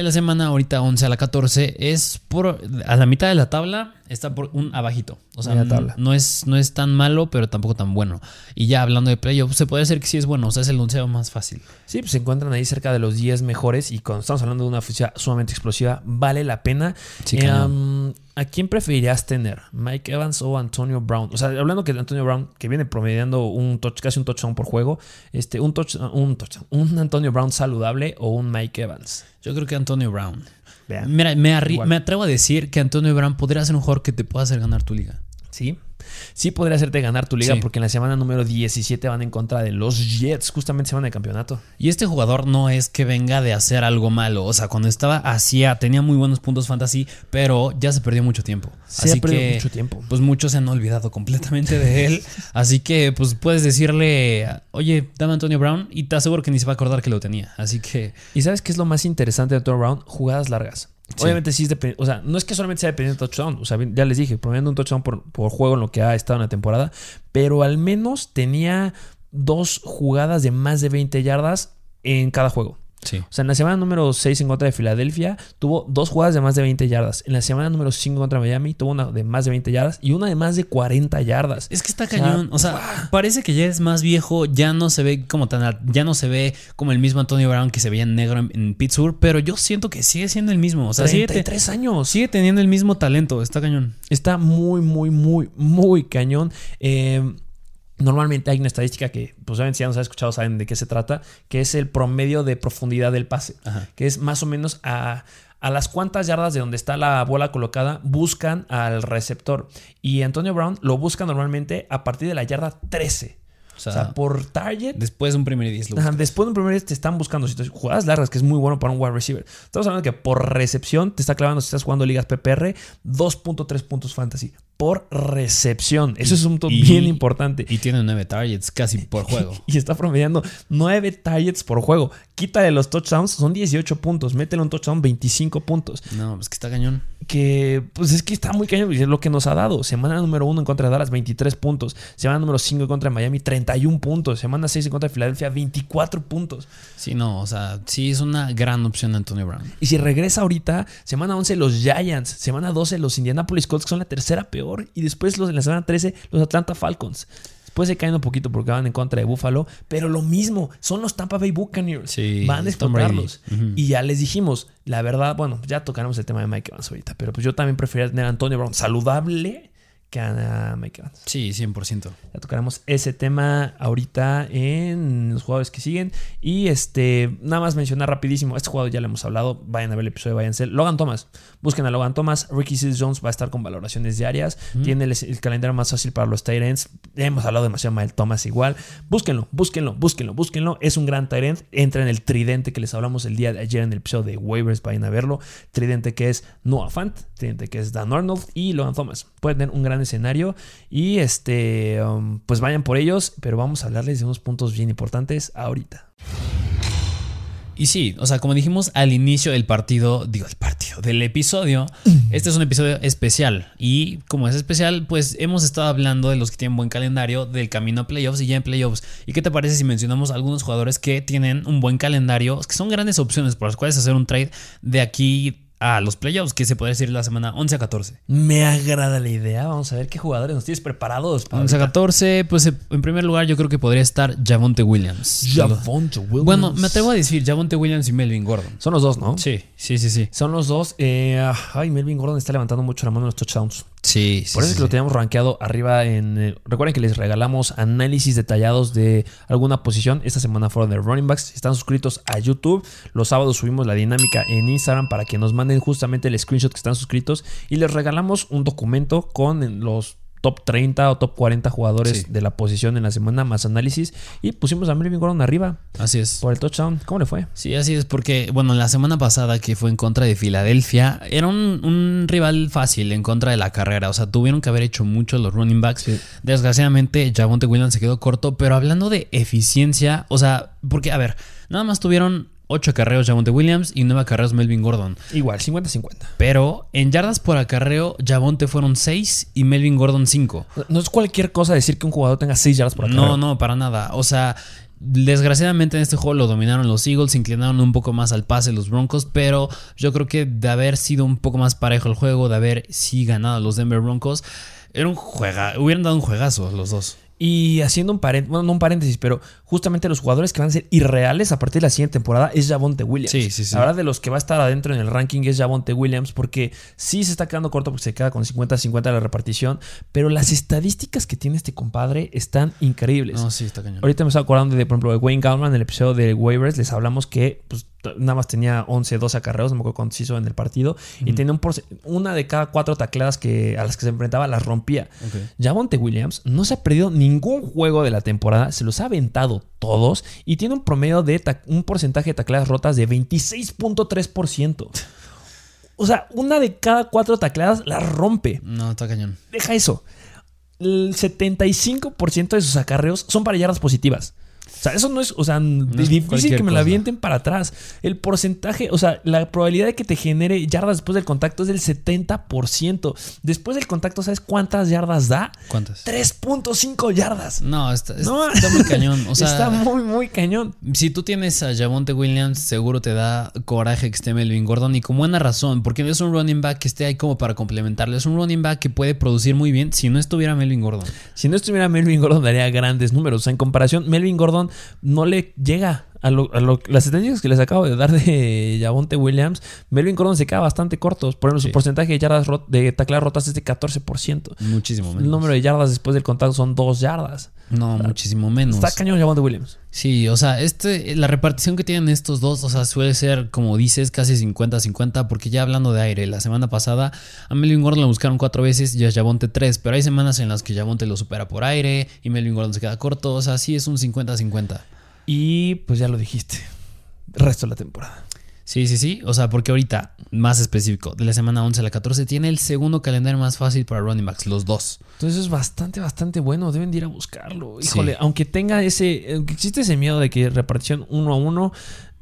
de la semana ahorita 11 a la 14 es por a la mitad de la tabla está por un abajito. O sea, tabla. no es no es tan malo, pero tampoco tan bueno. Y ya hablando de playoffs, se puede decir que sí es bueno, o sea, es el onceo más fácil. Sí, pues se encuentran ahí cerca de los 10 mejores y cuando estamos hablando de una ofensiva sumamente explosiva, vale la pena. Sí, Eh, um, ¿A quién preferirías tener? ¿Mike Evans o Antonio Brown? O sea, hablando que de Antonio Brown, que viene promediando un touch, casi un touchdown por juego, este, un touch, un touchdown, un Antonio Brown saludable o un Mike Evans. Yo creo que Antonio Brown. Vean. Mira, me, me atrevo a decir que Antonio Brown podría ser un jugador que te pueda hacer ganar tu liga. Sí. sí podría hacerte ganar tu liga Sí. porque en la semana número 17 van en contra de los Jets, justamente semana de campeonato. Y este jugador no es que venga de hacer algo malo. O sea, cuando estaba hacía, tenía muy buenos puntos fantasy, pero ya se perdió mucho tiempo. Se Así ha perdido que, mucho tiempo. Pues muchos se han olvidado completamente de él. [LAUGHS] Así que, pues puedes decirle, oye, dame Antonio Brown, y te aseguro que ni se va a acordar que lo tenía. Así que, ¿Y sabes qué es lo más interesante de Antonio Brown? Jugadas largas. Obviamente sí es dependiente, o sea, no es que solamente sea dependiente de touchdown, o sea, ya les dije, promediando un touchdown por, por juego en lo que ha estado en la temporada, pero al menos tenía dos jugadas de más de 20 yardas en cada juego. Sí. O sea, en la semana número 6 en contra de Filadelfia tuvo dos jugadas de más de 20 yardas. En la semana número 5 contra Miami tuvo una de más de 20 yardas y una de más de 40 yardas. Es que está O sea, cañón. O sea, parece que ya es más viejo. Ya no se ve como tan. Ya no se ve como el mismo Antonio Brown que se veía en negro en, en Pittsburgh. Pero yo siento que sigue siendo el mismo. O sea, sigue, te- 33 años. sigue teniendo el mismo talento. Está cañón. Está muy, muy, muy, muy cañón. Eh, normalmente hay una estadística que, pues obviamente si ya nos han escuchado, saben de qué se trata, que es el promedio de profundidad del pase, Ajá. que es más o menos a, a las cuantas yardas de donde está la bola colocada buscan al receptor. Y Antonio Brown lo busca normalmente a partir de la yarda 13. O O sea, por target después de un primer y diez lo Ajá, busca. Después de un primer te están buscando situaciones- jugadas largas, que es muy bueno para un wide receiver. Estamos hablando que por recepción te está clavando si estás jugando ligas PPR 2.3 puntos fantasy. Por recepción. Eso es un punto Y- bien importante. Y tiene nueve targets casi por [LAUGHS] juego. Y está promediando 9 targets por juego. Quítale los touchdowns, son 18 puntos. Métele un touchdown, 25 puntos. No, pues que está cañón. Que pues es que está muy cañón. y Es lo que nos ha dado. Semana número 1 en contra de Dallas, 23 puntos. Semana número 5 en contra de Miami, 31 puntos. Semana 6 en contra de Filadelfia, 24 puntos. Sí, no, o sea, sí es una gran opción Antonio Brown. Y si regresa ahorita, semana 11 los Giants, semana 12 los Indianapolis Colts, que son la tercera peor, y después los en la semana 13 los Atlanta Falcons. Después se caen un poquito porque van en contra de Buffalo, pero lo mismo, son los Tampa Bay Buccaneers. Sí, van a explotarlos. Y ya les dijimos, la verdad, bueno, ya tocaremos el tema de Mike Evans ahorita, pero pues yo también preferiría tener a Antonio Brown saludable Evans. Sí, 100%. Ya tocaremos ese tema ahorita en los jugadores que siguen. Y este, nada más mencionar rapidísimo. Este jugador ya lo hemos hablado. Vayan a ver el episodio, váyanse. Logan Thomas. Busquen a Logan Thomas. Ricky Seals Jones va a estar con valoraciones diarias. Tiene el, el calendario más fácil para los tight ends. Hemos hablado demasiado mal Thomas igual. Búsquenlo, búsquenlo, búsquenlo, búsquenlo. Es un gran tight end. Entra en el tridente que les hablamos el día de ayer en el episodio de waivers. Vayan a verlo. Tridente que es Noah Fant. Tridente que es Dan Arnold y Logan Thomas. Pueden tener un gran escenario. Y este, um, pues vayan por ellos. Pero vamos a hablarles de unos puntos bien importantes ahorita. Y sí, o sea, como dijimos al inicio del partido, digo, el partido, del episodio, [CLEARS THROAT] este es un episodio especial. Y como es especial, pues hemos estado hablando de los que tienen buen calendario, del camino a playoffs y ya en playoffs. ¿Y qué te parece si mencionamos algunos jugadores que tienen un buen calendario, que son grandes opciones por las cuales hacer un trade de aquí a los playoffs, que se podría decir la semana 11 a 14? Me agrada la idea. Vamos a ver qué jugadores nos tienes preparados para 11 a ahorita. 14, pues en primer lugar yo creo que podría estar Javonte Williams. Javonte Williams. Bueno, me atrevo a decir Javonte Williams y Melvin Gordon. Son los dos, ¿no? Sí, sí, sí, sí. Son los dos. Eh, ay, Melvin Gordon está levantando mucho la mano en los touchdowns. Sí, sí. Por eso sí, es que lo teníamos rankeado arriba en... eh, recuerden que les regalamos análisis detallados de alguna posición. Esta semana fueron de running backs. Si están suscritos a YouTube, los sábados subimos la dinámica en Instagram para que nos manden justamente el screenshot que están suscritos. Y les regalamos un documento con los top 30 o top 40 jugadores Sí. de la posición en la semana, más análisis. Y pusimos a Melvin Gordon arriba Así es. por el touchdown. ¿Cómo le fue? Sí, así es, porque, bueno, la semana pasada que fue en contra de Filadelfia, era un, un rival fácil en contra de la carrera. O sea, tuvieron que haber hecho mucho los running backs. Sí. Desgraciadamente, Javonte Williams se quedó corto, pero hablando de eficiencia, o sea, porque, a ver, nada más tuvieron 8 acarreos Javonte Williams y 9 acarreos Melvin Gordon. Igual, 50-50. Pero en yardas por acarreo, Javonte fueron 6 y Melvin Gordon 5. No es cualquier cosa decir que un jugador tenga 6 yardas por acá. No, no, para nada. O sea, desgraciadamente en este juego lo dominaron los Eagles, se inclinaron un poco más al pase los Broncos, pero yo creo que de haber sido un poco más parejo el juego, de haber sí ganado los Denver Broncos, era un juega, hubieran dado un juegazo los dos. Y haciendo un paréntesis, bueno, no un paréntesis, pero justamente los jugadores que van a ser irreales a partir de la siguiente temporada es Javonte Williams. Sí, sí, sí. La verdad, de los que va a estar adentro en el ranking es Javonte Williams, porque sí se está quedando corto porque se queda con 50-50 la repartición, pero las estadísticas que tiene este compadre están increíbles. No, sí, está cañón. Ahorita me estaba acordando de, por ejemplo, de Wayne Gallman, en el episodio de Waivers, les hablamos que pues, nada más tenía 11, 12 acarreos, no me acuerdo cuántos hizo en el partido, y tenía un una de cada cuatro tacleadas que, a las que se enfrentaba las rompía. Ok. Javonte Williams no se ha perdido ningún juego de la temporada, se los ha aventado todos y tiene un promedio de un porcentaje de tacleadas rotas de 26.3%. O sea, una de cada cuatro tacleadas las rompe. No, está cañón. Deja eso. El 75% de sus acarreos son para yardas positivas. O sea, eso no es, o sea, es difícil que me la avienten para atrás. El porcentaje, o sea, la probabilidad de que te genere yardas después del contacto es del 70%. Después del contacto, ¿sabes cuántas yardas da? ¿Cuántas? 3.5 yardas. No, está, No, está muy cañón. O [LAUGHS] sea, está muy, muy cañón. Si tú tienes a Javonte Williams, seguro te da coraje que esté Melvin Gordon y con buena razón, porque no es un running back que esté ahí como para complementarle. Es un running back que puede producir muy bien si no estuviera Melvin Gordon. Si no estuviera Melvin Gordon, daría grandes números. O sea, en comparación, Melvin Gordon no le llega a, lo- a lo- las estadísticas que les acabo de dar de Javonte Williams. Melvin Gordon se queda bastante cortos. Por ejemplo, Sí. su porcentaje de yardas rot- de tacleadas rotas es de 14%. Muchísimo menos. El número de yardas después del contacto son 2 yardas. No, muchísimo menos. Está cañón Javonte Williams. Sí, o sea, este, la repartición que tienen estos dos, o sea, suele ser, como dices, casi 50-50, porque ya hablando de aire, la semana pasada a Melvin Gordon lo buscaron cuatro veces y a Javonte tres, pero hay semanas en las que Javonte lo supera por aire y Melvin Gordon se queda corto, o sea, sí es un 50-50. Y pues ya lo dijiste. Resto de la temporada. Sí, sí, sí, o sea, porque ahorita, más específico, de la semana 11 a la 14, tiene el segundo calendario más fácil para running backs, los dos. Entonces es bastante, bastante bueno. Deben de ir a buscarlo. Sí. Híjole, aunque tenga ese. Aunque existe ese miedo de que repartición uno a uno.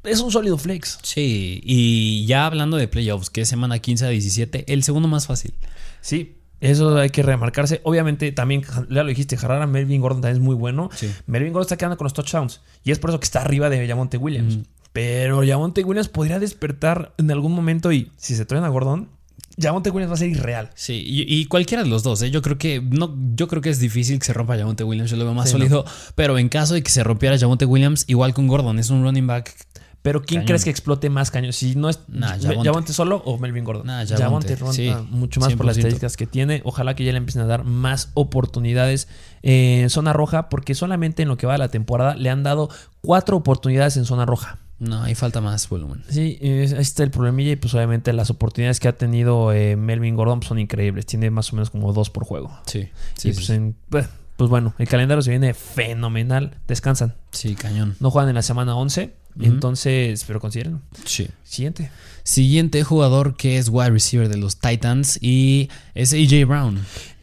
Es un sólido flex. Sí, y ya hablando de playoffs, que es semana 15 a 17, el segundo más fácil. Sí, eso hay que remarcarse. Obviamente, también, ya lo dijiste, Jarrara Melvin Gordon también es muy bueno. Sí. Melvin Gordon está quedando con los touchdowns. Y es por eso que está arriba de Yamonte Williams. Pero Yamonte Williams podría despertar en algún momento y si se traen a Gordon, Yamonte Williams va a ser irreal. Sí, y, y cualquiera de los dos, ¿eh? yo creo que no, yo creo que es difícil que se rompa Javonte Williams, yo lo veo más Sí, sólido, pero en caso de que se rompiera Javonte Williams, igual con Gordon, es un running back. Pero ¿quién Cañón. crees que explote más cañón? Si no es Nah. Yamonte. solo o Melvin Gordon. Nah, Yamonte, ronda sí, mucho más por las 100%. estadísticas que tiene. Ojalá que ya le empiecen a dar más oportunidades en zona roja, porque solamente en lo que va de la temporada le han dado cuatro oportunidades en zona roja. No, ahí falta más volumen. Sí, ahí está el problemilla y pues obviamente las oportunidades que ha tenido eh, Melvin Gordon pues, son increíbles. Tiene más o menos como dos por juego. Sí, y sí, pues, sí, en- pues, pues bueno, el calendario se viene fenomenal. Descansan. sí, cañón. No juegan en la semana 11. Entonces, pero consideren. Sí. Siguiente. Siguiente jugador que es wide receiver de los Titans y es AJ Brown.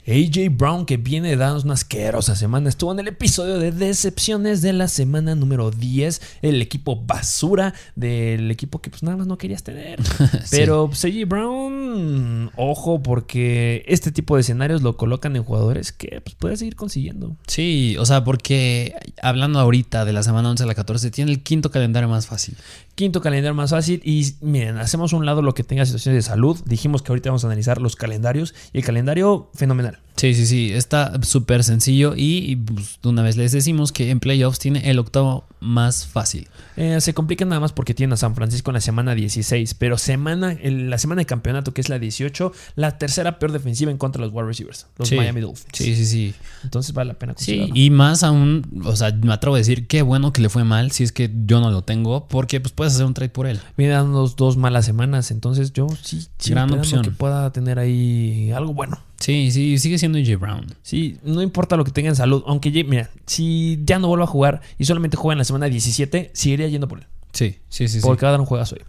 AJ Brown que viene de darnos una asquerosa semana. Estuvo en el episodio de decepciones de la semana número 10. El equipo basura del equipo que pues nada más no querías tener. [LAUGHS] Pero pues, AJ Brown, ojo porque este tipo de escenarios lo colocan en jugadores que pues puedes seguir consiguiendo. Sí, o sea, porque hablando ahorita de la semana 11 a la 14, tiene el quinto calendario más fácil. Quinto calendario más fácil y miren, hacemos a un lado lo que tenga situaciones de salud. Dijimos que ahorita vamos a analizar los calendarios y el calendario fenomenal. time. Sí, sí, sí, está súper sencillo y, y, pues, una vez les decimos que en playoffs tiene el octavo más fácil. Eh, se complica nada más porque tiene a San Francisco en la semana 16, pero semana, el- la semana de campeonato que es la 18, la tercera peor defensiva en contra de los wide receivers, los Sí. Miami Dolphins. Sí, sí, sí. Entonces vale la pena Sí, y más aún, o sea, me atrevo a decir qué bueno que le fue mal si es que yo no lo tengo, porque pues puedes hacer un trade por él. Viene dando dos, malas semanas, entonces yo sí, sí Gran opción. que pueda tener ahí algo bueno. Sí, sí, sigue siendo AJ Brown. Sí, no importa lo que tenga en salud, aunque mira, si ya no vuelva a jugar y solamente juega en la semana 17, seguiría yendo por él, Sí, sí, sí. sí. porque va a dar un juegazo hoy.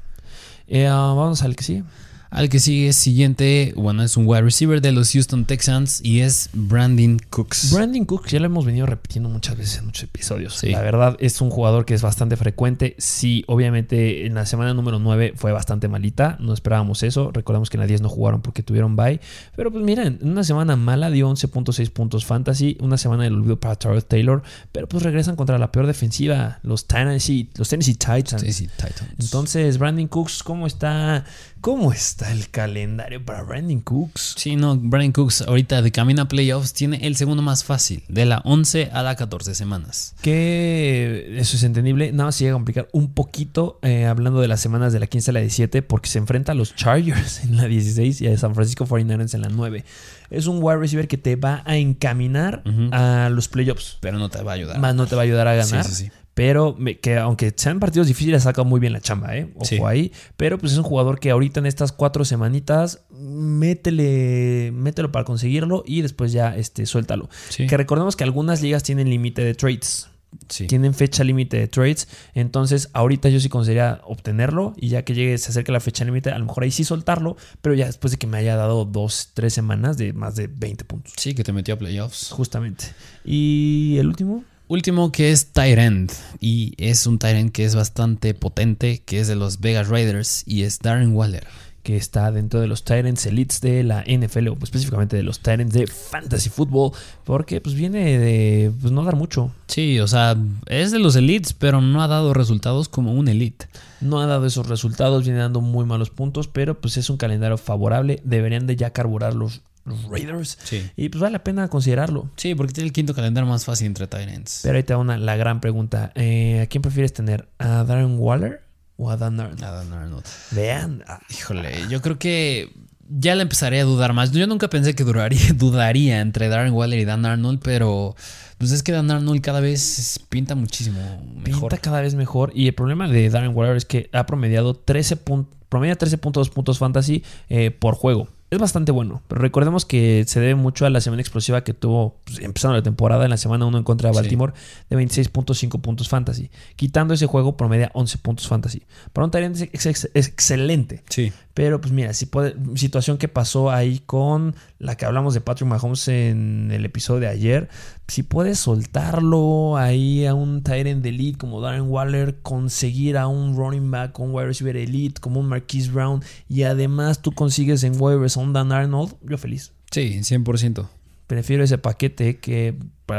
Eh, ah, vamos al que sigue. Al que sigue siguiente, bueno, es un wide receiver de los Houston Texans y es Brandon Cooks. Brandon Cooks ya lo hemos venido repitiendo muchas veces en muchos episodios. Sí. La verdad es un jugador que es bastante frecuente. Sí, obviamente en la semana número 9 fue bastante malita. No esperábamos eso. Recordemos que en la 10 no jugaron porque tuvieron bye. Pero pues miren, en una semana mala dio 11.6 puntos fantasy. Una semana del olvido para Charles Taylor. Pero pues regresan contra la peor defensiva. Los Tennessee, los Tennessee Titans. Sí, Titans. Entonces, Brandon Cooks, ¿cómo está? ¿Cómo está el calendario para Brandon Cooks. Sí, no, Brian Cooks ahorita de camino a playoffs tiene el segundo más fácil, de la 11 a la 14 semanas. Que eso es entendible. Nada más se llega a complicar un poquito eh, hablando de las semanas de la 15 a la 17 porque se enfrenta a los Chargers en la 16 y a San Francisco 49ers en la 9. Es un wide receiver que te va a encaminar a los playoffs. Pero no te va a ayudar. Más no te va a ayudar a ganar. Sí, sí, sí. Pero me- que aunque sean partidos difíciles, saca muy bien la chamba, ¿eh? Ojo Sí. ahí. Pero pues es un jugador que ahorita en estas cuatro semanitas, métele, mételo para conseguirlo y después ya este, suéltalo. Sí. Que recordemos que algunas ligas tienen límite de trades. Sí. Tienen fecha límite de trades. Entonces, ahorita yo sí consideraría obtenerlo. Y ya que llegue, se acerque la fecha límite, a lo mejor ahí sí soltarlo. Pero ya después de que me haya dado dos, tres semanas de más de 20 puntos. Sí, que te metió a playoffs. Justamente. Y el último. Último que es end y es un end que es bastante potente, que es de los Vegas Raiders y es Darren Waller. que está dentro de los Tyrants Elites de la NFL, o específicamente de los Tyrants de Fantasy Football, porque pues viene de pues, no dar mucho. Sí, o sea, es de los elites, pero no ha dado resultados como un elite. No ha dado esos resultados, viene dando muy malos puntos, pero pues es un calendario favorable. Deberían de ya carburar los, los Raiders. Sí. Y pues vale la pena considerarlo. Sí, porque tiene el quinto calendario más fácil entre tight ends. Pero ahí te da una, la gran pregunta. eh, ¿A quién prefieres tener? ¿A Darren Waller o a Dan Arnold? Adam Arnold. Vean. ah, Híjole, yo creo que ya le empezaré a dudar más. Yo nunca pensé que duraría, [LAUGHS] dudaría entre Darren Waller y Dan Arnold, pero pues es que Dan Arnold cada vez pinta muchísimo mejor. Pinta cada vez mejor. Y el problema de Darren Waller es que ha promediado 13 puntos. Promedia 13.2 puntos fantasy eh, por juego. Es bastante bueno, pero recordemos que se debe mucho a la semana explosiva que tuvo pues, empezando la temporada en la semana 1 en contra de Sí. Baltimore de 26.5 puntos fantasy. Quitando ese juego, promedia 11 puntos fantasy. Para un Tyrant es, ex- ex- es excelente. Sí. Pero pues mira, si puede, situación que pasó ahí con la que hablamos de Patrick Mahomes en el episodio de ayer, si puedes soltarlo ahí a un Tyrant elite como Darren Waller, conseguir a un running back, un wide receiver elite como un Marquise Brown y además tú consigues en waivers a un Dan Arnold, yo feliz. Sí, 100%. Prefiero ese paquete que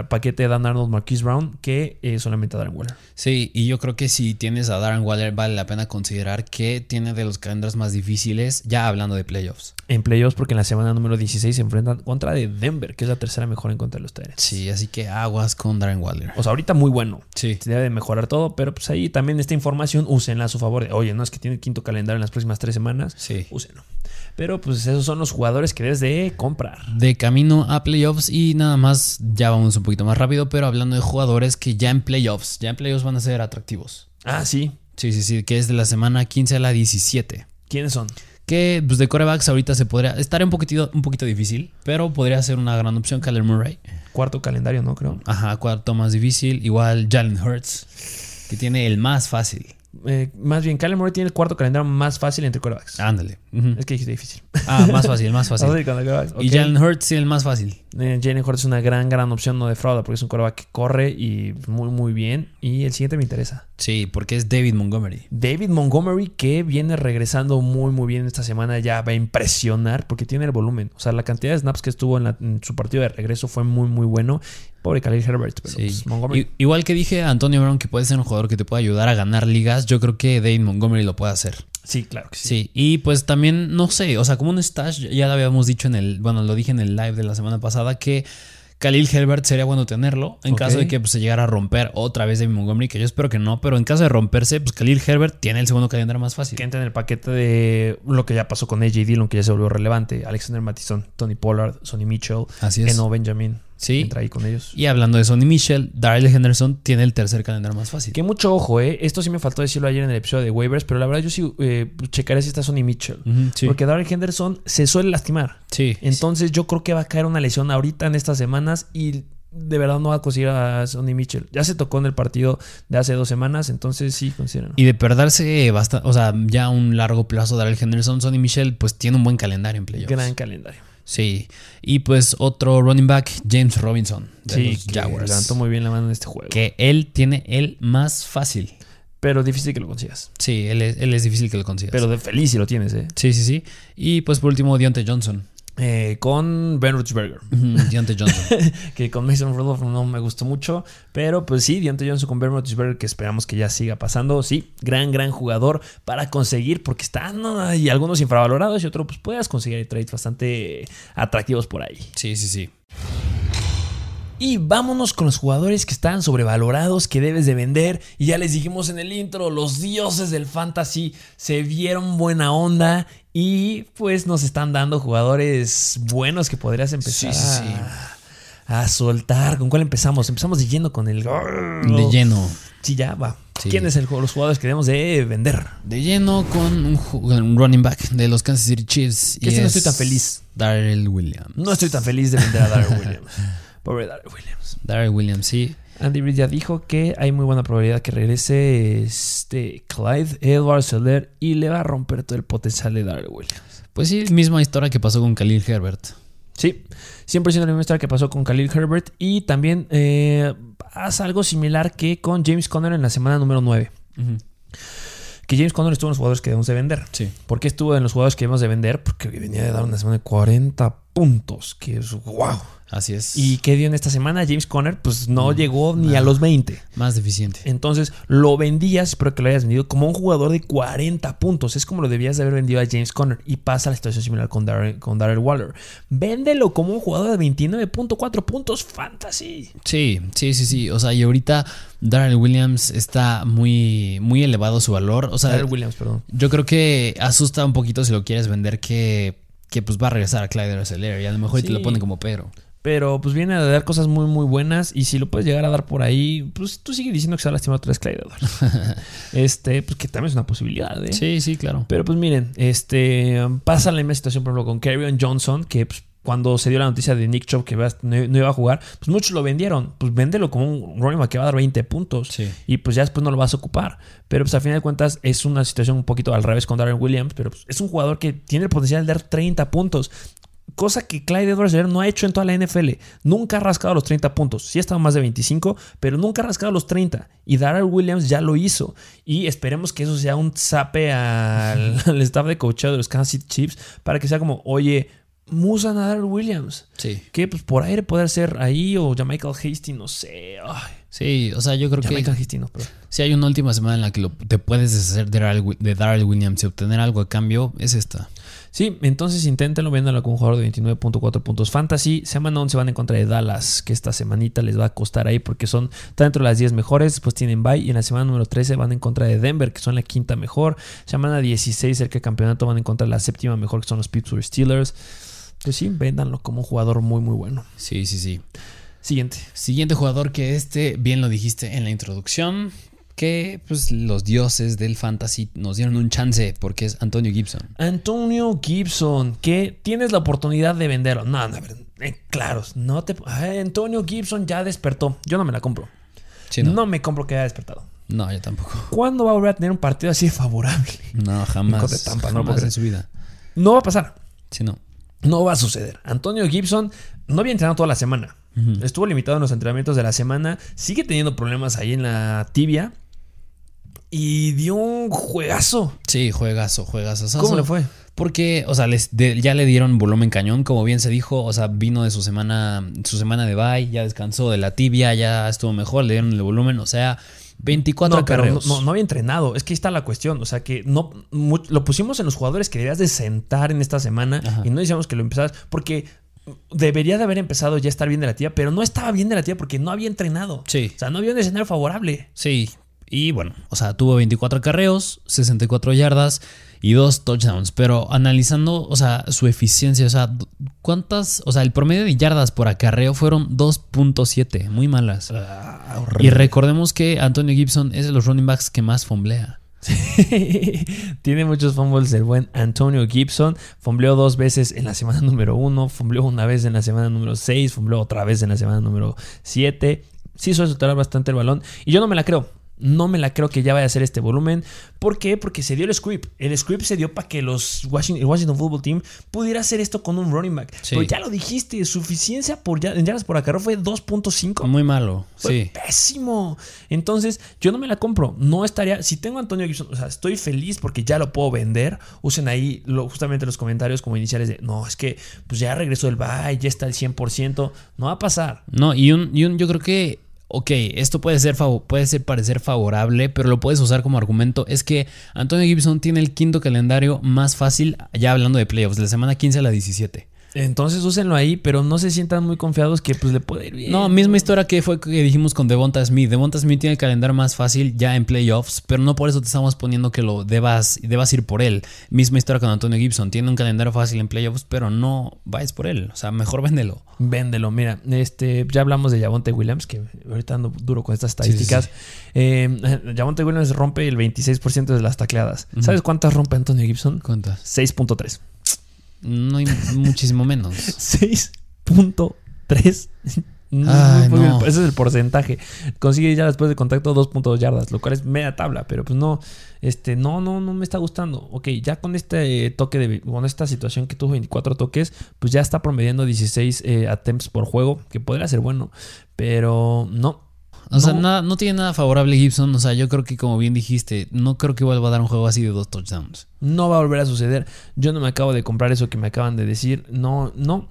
paquete de Dan Arnold, Marquise Brown que eh, solamente a Darren Waller. Sí, y yo creo que si tienes a Darren Waller vale la pena considerar que tiene de los calendarios más difíciles, ya hablando de playoffs. En playoffs porque en la semana número 16 se enfrentan contra de Denver, que es la tercera mejor en contra de los Tyrants. Sí, así que aguas con Darren Waller. O sea, ahorita muy bueno. Sí. Se debe de mejorar todo, pero pues ahí también esta información úsenla a su favor. De, Oye, no es que tiene el quinto calendario en las próximas tres semanas. Sí. Úsenlo. Pero pues esos son los jugadores que debes de comprar. De camino a playoffs y nada más, ya vamos un poquito más rápido, pero hablando de jugadores que ya en playoffs, ya en playoffs van a ser atractivos. Ah, sí. Sí, sí, sí, que es de la semana 15 a la 17. ¿Quiénes son? Que pues, de corebacks ahorita se podría estar un poquitito, un poquito difícil, pero podría ser una gran opción Kyler Murray. Cuarto calendario, ¿no? Creo. Ajá, cuarto más difícil. Igual Jalen Hurts, que tiene el más fácil. Eh, más bien, Kyler Murray tiene el cuarto calendario más fácil entre quarterbacks. Ándale. Es que dijiste difícil. Ah, más fácil, más [LAUGHS] fácil. Y. Jalen Hurts tiene el más fácil. Eh, Jalen Hurts es una gran, gran opción, no defrauda, porque es un quarterback que corre y muy, muy bien. Y el siguiente me interesa. Sí, porque es David Montgomery. David Montgomery, que viene regresando muy, muy bien esta semana, ya va a impresionar porque tiene el volumen. O sea, la cantidad de snaps que estuvo en, la- en su partido de regreso fue muy, muy bueno. Pobre Khalil Herbert, pero Sí. pues, Montgomery. Igual que dije a Antonio Brown que puede ser un jugador que te puede ayudar a ganar ligas, yo creo que David Montgomery lo puede hacer. Sí, claro que sí. Sí, y pues también, no sé, o sea, como un stash, ya lo habíamos dicho en el, bueno, lo dije en el live de la semana pasada, que Khalil Herbert sería bueno tenerlo en caso de que pues, se llegara a romper otra vez David Montgomery, que yo espero que no, pero en caso de romperse, pues Khalil Herbert tiene el segundo calendario más fácil. Que entra en el paquete de lo que ya pasó con AJ Dillon, que ya se volvió relevante. Alexander Mattison, Tony Pollard, Sonny Mitchell, Así es. Eno Benjamin. Sí. Entra ahí con ellos. Y hablando de Sonny Michel, Darrell Henderson tiene el tercer calendario más fácil. Que mucho ojo, ¿eh? Esto sí me faltó decirlo ayer en el episodio de waivers, pero la verdad yo sí eh, checaré si está Sonny Mitchell. Sí. Porque Darrell Henderson se suele lastimar. sí. Entonces yo creo que va a caer una lesión ahorita en estas semanas y de verdad no va a conseguir a Sonny Mitchell. Ya se tocó en el partido de hace dos semanas, entonces sí, considero. Y de perderse bastante, o sea, ya a un largo plazo Darrell Henderson, Sonny Michel, pues tiene un buen calendario en playoffs. Gran calendario. Sí. Y pues otro running back, James Robinson, de Sí, los que Jaguars. levantó muy bien la mano en este juego. Que él tiene el más fácil. Pero difícil que lo consigas. Sí, él es, él es difícil que lo consigas. Pero de feliz si lo tienes, ¿eh? sí, sí, sí. Y pues por último, Deontay Johnson. Eh, con Ben Roethlisberger. Deontay Johnson. [LAUGHS] que con Mason Rudolph no me gustó mucho. Pero pues sí, Deontay Johnson con Ben Roethlisberger, que esperamos que ya siga pasando. Sí, gran, gran jugador para conseguir, porque están ¿no? y algunos infravalorados y otros pues puedas conseguir trades bastante atractivos por ahí. Sí, sí, sí. Y vámonos con los jugadores que están sobrevalorados, que debes de vender. Y ya les dijimos en el intro, los dioses del fantasy se vieron buena onda y pues nos están dando jugadores buenos que podrías empezar Sí, sí, sí. A, a soltar. ¿Con cuál empezamos? Empezamos de lleno con el... De lleno. Sí, ya va. Sí. ¿Quién es el, los jugadores que debemos de vender? De lleno con un, running back de los Kansas City Chiefs. Que y ese no es estoy tan feliz. Darrell Williams. No estoy tan feliz de vender a Darrell [LAUGHS] Williams. Pobre Darrell Williams. Darrell Williams, sí. Andy Reid ya dijo que hay muy buena probabilidad que regrese este Clyde Edwards Seller y le va a romper todo el potencial de Darrell Williams. Pues sí, misma historia que pasó con Khalil Herbert. Sí, siempre siendo la misma historia que pasó con Khalil Herbert y también eh, algo similar que con James Conner en la semana número 9. Que James Conner estuvo en los jugadores que debemos de vender. Sí. ¿Por qué estuvo en los jugadores que debemos de vender? Porque venía de dar una semana de 40 puntos, que es wow. Así es. ¿Y qué dio en esta semana? James Conner pues no llegó ni a los 20. Más deficiente. Entonces lo vendías, espero que lo hayas vendido, como un jugador de 40 puntos. Es como lo debías de haber vendido a James Conner. Y pasa la situación similar con Darrell, con Darrell Waller. Véndelo como un jugador de 29.4 puntos fantasy. Sí, sí, sí, sí. O sea, y ahorita Darrell Williams está muy, muy elevado su valor. O sea, Darrell Williams, perdón. yo creo que asusta un poquito si lo quieres vender que, que pues va a regresar a Clyde Arcelor y a lo mejor te lo pone como Pedro. Pero pues viene a dar cosas muy, muy buenas. Y si lo puedes llegar a dar por ahí, pues tú sigue diciendo que se ha lastimado vez Clyde [LAUGHS] este, pues que también es una posibilidad, ¿eh? Sí, sí, claro. Pero pues miren, este pasa la misma situación, por ejemplo, con Carrion Johnson, que pues, cuando se dio la noticia de Nick Chubb que a- no, iba a jugar, pues muchos lo vendieron. Pues véndelo como un running back que va a dar 20 puntos. Sí. Y pues ya después no lo vas a ocupar. Pero pues al final de cuentas es una situación un poquito al revés con Darren Williams. Pero pues, es un jugador que tiene el potencial de dar 30 puntos. Cosa que Clyde Edwards no ha hecho en toda la NFL. Nunca ha rascado los 30 puntos. Sí ha estado más de 25, pero nunca ha rascado los 30. Y Darrell Williams ya lo hizo. Y esperemos que eso sea un zape al, [LAUGHS] al staff de coacheo de los Kansas City Chiefs para que sea como, oye, musan a Darrell Williams. Sí. Que pues por aire puede ser ahí o Michael Hasty, no sé. Ay, Sí, o sea, yo creo que Michael Hasty no, pero... si hay una última semana en la que lo- te puedes deshacer de Darrell, de Darrell Williams y obtener algo a cambio, es esta. Sí, entonces inténtenlo, véndanlo con un jugador de 29.4 puntos fantasy. Semana 11 van en contra de Dallas, que esta semanita les va a costar ahí porque son están dentro de las 10 mejores. Después tienen bye. Y en la semana número 13 van en contra de Denver, que son la quinta mejor. Semana 16, cerca del campeonato, van en contra de la séptima mejor, que son los Pittsburgh Steelers. Pues sí, véndanlo como un jugador muy, muy bueno. Sí, sí, sí. Siguiente. Siguiente jugador que este, bien lo dijiste en la introducción, que pues los dioses del fantasy nos dieron un chance porque es Antonio Gibson. Antonio Gibson, que tienes la oportunidad de venderlo. No, no, a ver, eh, claros, no te. Ay, Antonio Gibson ya despertó. Yo no me la compro. Sí, no. no. me compro que haya despertado. No, yo tampoco. ¿Cuándo va a volver a tener un partido así de favorable? No, jamás. De Tampa, no jamás en su vida. No va a pasar. Sí, no. No va a suceder. Antonio Gibson no había entrenado toda la semana. Estuvo limitado en los entrenamientos de la semana. Sigue teniendo problemas ahí en la tibia. Y dio un juegazo. Sí, juegazo, juegazo. ¿Cómo le fue? Porque, o sea, les de- ya le dieron volumen cañón, como bien se dijo. O sea, vino de su semana, su semana de bye, ya descansó de la tibia, ya estuvo mejor, le dieron el volumen. O sea, 24 No, pero no, no, no había entrenado. Es que ahí está la cuestión. O sea que no mu- lo pusimos en los jugadores que debías de sentar en esta semana Ajá. y no decíamos que lo empezaras porque debería de haber empezado ya a estar bien de la tía, pero no estaba bien de la tía porque no había entrenado. Sí. O sea, no había un escenario favorable. Sí, y bueno, o sea, tuvo 24 carreos, 64 yardas y dos touchdowns, pero analizando, o sea, su eficiencia, o sea, ¿cuántas? O sea, el promedio de yardas por acarreo fueron 2.7, muy malas. Ah, Y recordemos que Antonio Gibson es de los running backs que más fomblea. [LAUGHS] Tiene muchos fumbles el buen Antonio Gibson. Fumbleó dos veces en la semana número uno, fumbleó una vez en la semana número 6, fumbleó otra vez en la semana número 7. Sí suele soltar bastante el balón. Y yo no me la creo. No me la creo que ya vaya a hacer este volumen. ¿Por qué? Porque se dio el script. El script se dio para que los Washington, el Washington Football Team pudiera hacer esto con un running back. Sí. Pero ya lo dijiste, suficiencia por ya- en yardas por acarreo fue 2.5. Muy malo, Fue sí. pésimo. Entonces, yo no me la compro. No estaría. Si tengo a Antonio Gibson, o sea, estoy feliz porque ya lo puedo vender. Usen ahí lo- justamente los comentarios como iniciales de no, es que pues ya regresó el bye, ya está al 100%. No va a pasar. No, y un, y un yo creo que, ok, esto puede ser, puede ser parecer favorable, pero lo puedes usar como argumento. Es que Antonio Gibson tiene el quinto calendario más fácil, ya hablando de playoffs, de la semana 15 a la 17. Entonces úsenlo ahí, pero no se sientan muy confiados que pues le puede ir bien. No, misma historia que fue que dijimos con Devonta Smith. Devonta Smith tiene el calendario más fácil ya en playoffs, pero no por eso te estamos poniendo que lo debas, debas ir por él. Misma historia con Antonio Gibson. Tiene un calendario fácil en playoffs, pero no vayas por él. O sea, mejor véndelo. Véndelo, mira, este, ya hablamos de Javonte Williams, que ahorita ando duro con estas Sí, sí, estadísticas. Eh, Javonte Williams rompe el 26% de las tacleadas. ¿Sabes cuántas rompe Antonio Gibson? ¿Cuántas? 6.3. No hay muchísimo menos. [LAUGHS] 6.3. No, Ay, no. Ese es el porcentaje. Consigue ya después de contacto 2.2 yardas, lo cual es media tabla, pero pues no, este, no, no, no me está gustando. Ok, ya con este toque de, con esta situación que tuvo 24 toques, pues ya está promediando 16 eh, attempts por juego, que podría ser bueno, pero no. O sea, No. nada, no tiene nada favorable Gibson. O sea, yo creo que como bien dijiste, no creo que vuelva a dar un juego así de dos touchdowns. No va a volver a suceder. Yo no me acabo de comprar eso que me acaban de decir. No, no.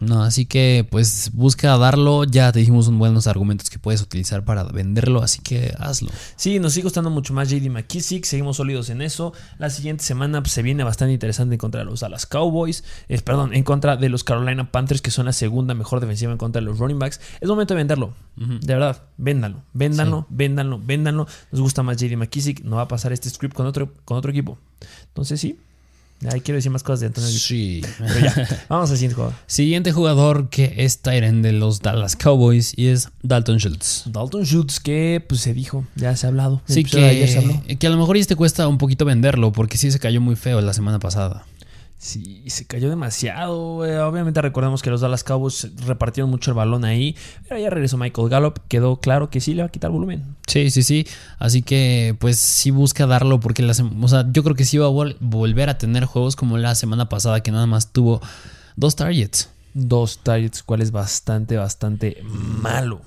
No, así que pues busca darlo. Ya te dijimos unos buenos argumentos que puedes utilizar para venderlo, así que hazlo. Sí, nos sigue gustando mucho más JD McKissick, seguimos sólidos en eso. La siguiente semana pues, se viene bastante interesante en contra de los Dallas Cowboys, eh, perdón, en contra de los Carolina Panthers, que son la segunda mejor defensiva en contra de los running backs. Es momento de venderlo, de verdad, véndanlo, véndanlo, véndanlo, véndanlo. Nos gusta más JD McKissick, no va a pasar este script con otro, con otro equipo. Entonces sí, ahí quiero decir más cosas de Antonio. Sí. Pero ya, vamos al siguiente jugador. [LAUGHS] Siguiente jugador que es Tyren de los Dallas Cowboys y es Dalton Schultz. Dalton Schultz, que pues se dijo, ya se ha hablado. Sí, se habló. que, que a lo mejor ya te cuesta un poquito venderlo porque sí se cayó muy feo la semana pasada. Sí, se cayó demasiado. eh, Obviamente recordemos que los Dallas Cowboys repartieron mucho el balón ahí. Pero ya regresó Michael Gallup. Quedó claro que sí le va a quitar volumen. Sí, sí, sí. Así que, pues sí busca darlo porque la o sea, yo creo que sí va a vol- volver a tener juegos como la semana pasada que nada más tuvo dos targets. Dos targets, cual es bastante, bastante malo.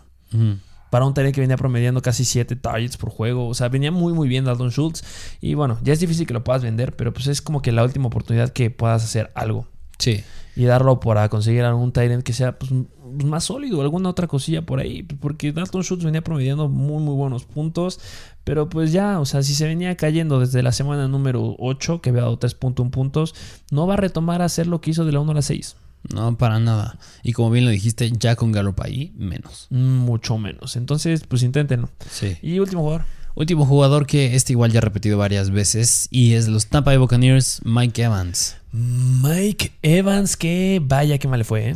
Para un target que venía promediando casi 7 targets por juego. O sea, venía muy, muy bien Dalton Schultz. Y bueno, ya es difícil que lo puedas vender. Pero pues es como que la última oportunidad que puedas hacer algo. Sí. y darlo para conseguir algún Tyrant que sea pues, m- más sólido, alguna otra cosilla por ahí. Porque Dalton Schultz venía promediando muy, muy buenos puntos. Pero pues ya, o sea, si se venía cayendo desde la semana número 8, que había dado 3.1 puntos, no va a retomar a hacer lo que hizo de la 1 a la 6. No, para nada. Y como bien lo dijiste, ya con Gallup ahí, menos. Mucho menos. Entonces, pues inténtenlo. Sí. Y último jugador. Último jugador que este igual ya ha repetido varias veces y es los Tampa Bay Buccaneers, Mike Evans. Mike Evans, que vaya que mal le fue, ¿eh?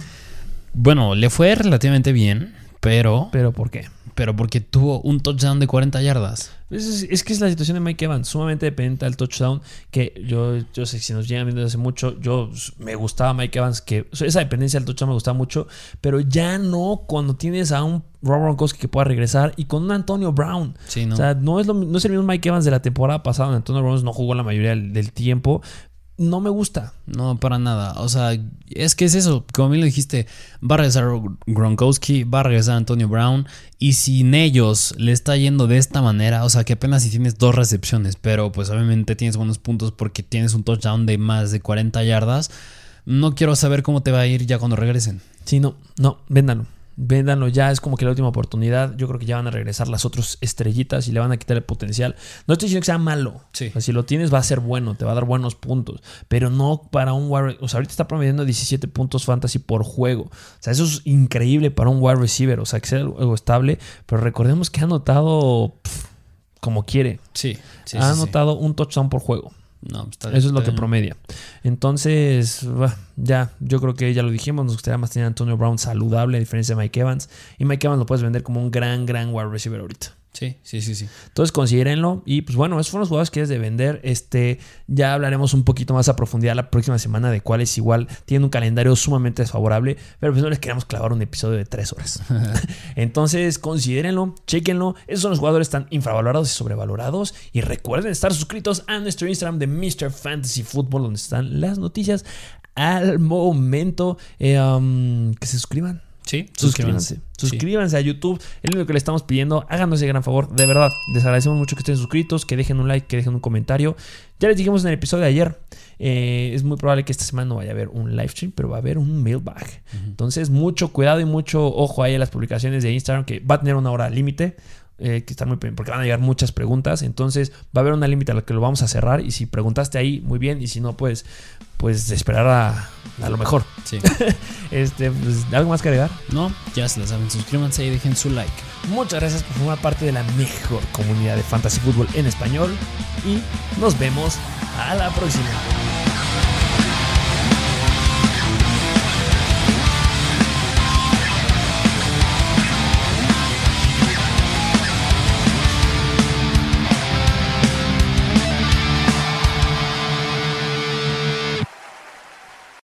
Bueno, le fue relativamente bien, pero, Pero ¿por qué? pero porque tuvo un touchdown de 40 yardas. Es, es- es que es la situación de Mike Evans, sumamente dependiente del touchdown. Que yo, yo sé, si nos llegan viendo desde hace mucho, yo me gustaba Mike Evans, que o sea, esa dependencia del touchdown me gustaba mucho, pero ya no cuando tienes a un Rob Gronkowski que pueda regresar y con un Antonio Brown. Sí, ¿no? O sea, no es, lo, no es el mismo Mike Evans de la temporada pasada. Antonio Brown no jugó la mayoría del, del tiempo. No me gusta. No, para nada. O sea, es que es eso. Como bien lo dijiste, va a regresar Gronkowski, va a regresar Antonio Brown. Y sin ellos le está yendo de esta manera, o sea, que apenas si tienes dos recepciones, pero pues obviamente tienes buenos puntos porque tienes un touchdown de más de 40 yardas. No quiero saber cómo te va a ir ya cuando regresen. Sí, no, no, véndanlo. Véndanlo ya, es como que la última oportunidad. Yo creo que ya van a regresar las otras estrellitas y le van a quitar el potencial. No estoy diciendo que sea malo. Sí. O sea, si lo tienes va a ser bueno, te va a dar buenos puntos. Pero no para un wide O sea, ahorita está promediando 17 puntos fantasy por juego. O sea, eso es increíble para un wide receiver. O sea, que sea algo estable. Pero recordemos que ha anotado pf, como quiere. Sí, sí, ha anotado un touchdown por juego. No, pues, está- Eso es lo que promedia. Entonces, ya, yo creo que ya lo dijimos. Nos gustaría más tener a Antonio Brown saludable, a diferencia de Mike Evans. Y Mike Evans lo puedes vender como un gran, gran wide receiver ahorita. Sí, sí, sí, sí. Entonces considérenlo. Y pues bueno, esos fueron los jugadores que es de vender. Este, ya hablaremos un poquito más a profundidad la próxima semana de cuáles igual tienen un calendario sumamente desfavorable. Pero pues no les queremos clavar un episodio de tres horas. [LAUGHS] Entonces considérenlo, chequenlo. Esos son los jugadores tan infravalorados y sobrevalorados. Y recuerden estar suscritos a nuestro Instagram de Mr. Fantasy Football, donde están las noticias al momento. Eh, um, que se suscriban. Sí, Suscríbanse. Suscríbanse a YouTube. Es lo único que le estamos pidiendo. Háganos ese gran favor. De verdad, les agradecemos mucho que estén suscritos, que dejen un like, que dejen un comentario. Ya les dijimos en el episodio de ayer. eh, es muy probable que esta semana no vaya a haber un live stream, pero va a haber un mailbag. Entonces, mucho cuidado y mucho ojo ahí en las publicaciones de Instagram, que va a tener una hora límite. Eh, que están muy pendientes, porque van a llegar muchas preguntas. Entonces, va a haber una límite a la que lo vamos a cerrar. Y si preguntaste ahí, muy bien. Y si no, pues, pues esperar a, a lo mejor. Sí. [LAUGHS] Este, pues, ¿algo más que agregar? No, ya se la saben. Suscríbanse y dejen su like. Muchas gracias por formar parte de la mejor comunidad de fantasy fútbol en español y nos vemos a la próxima.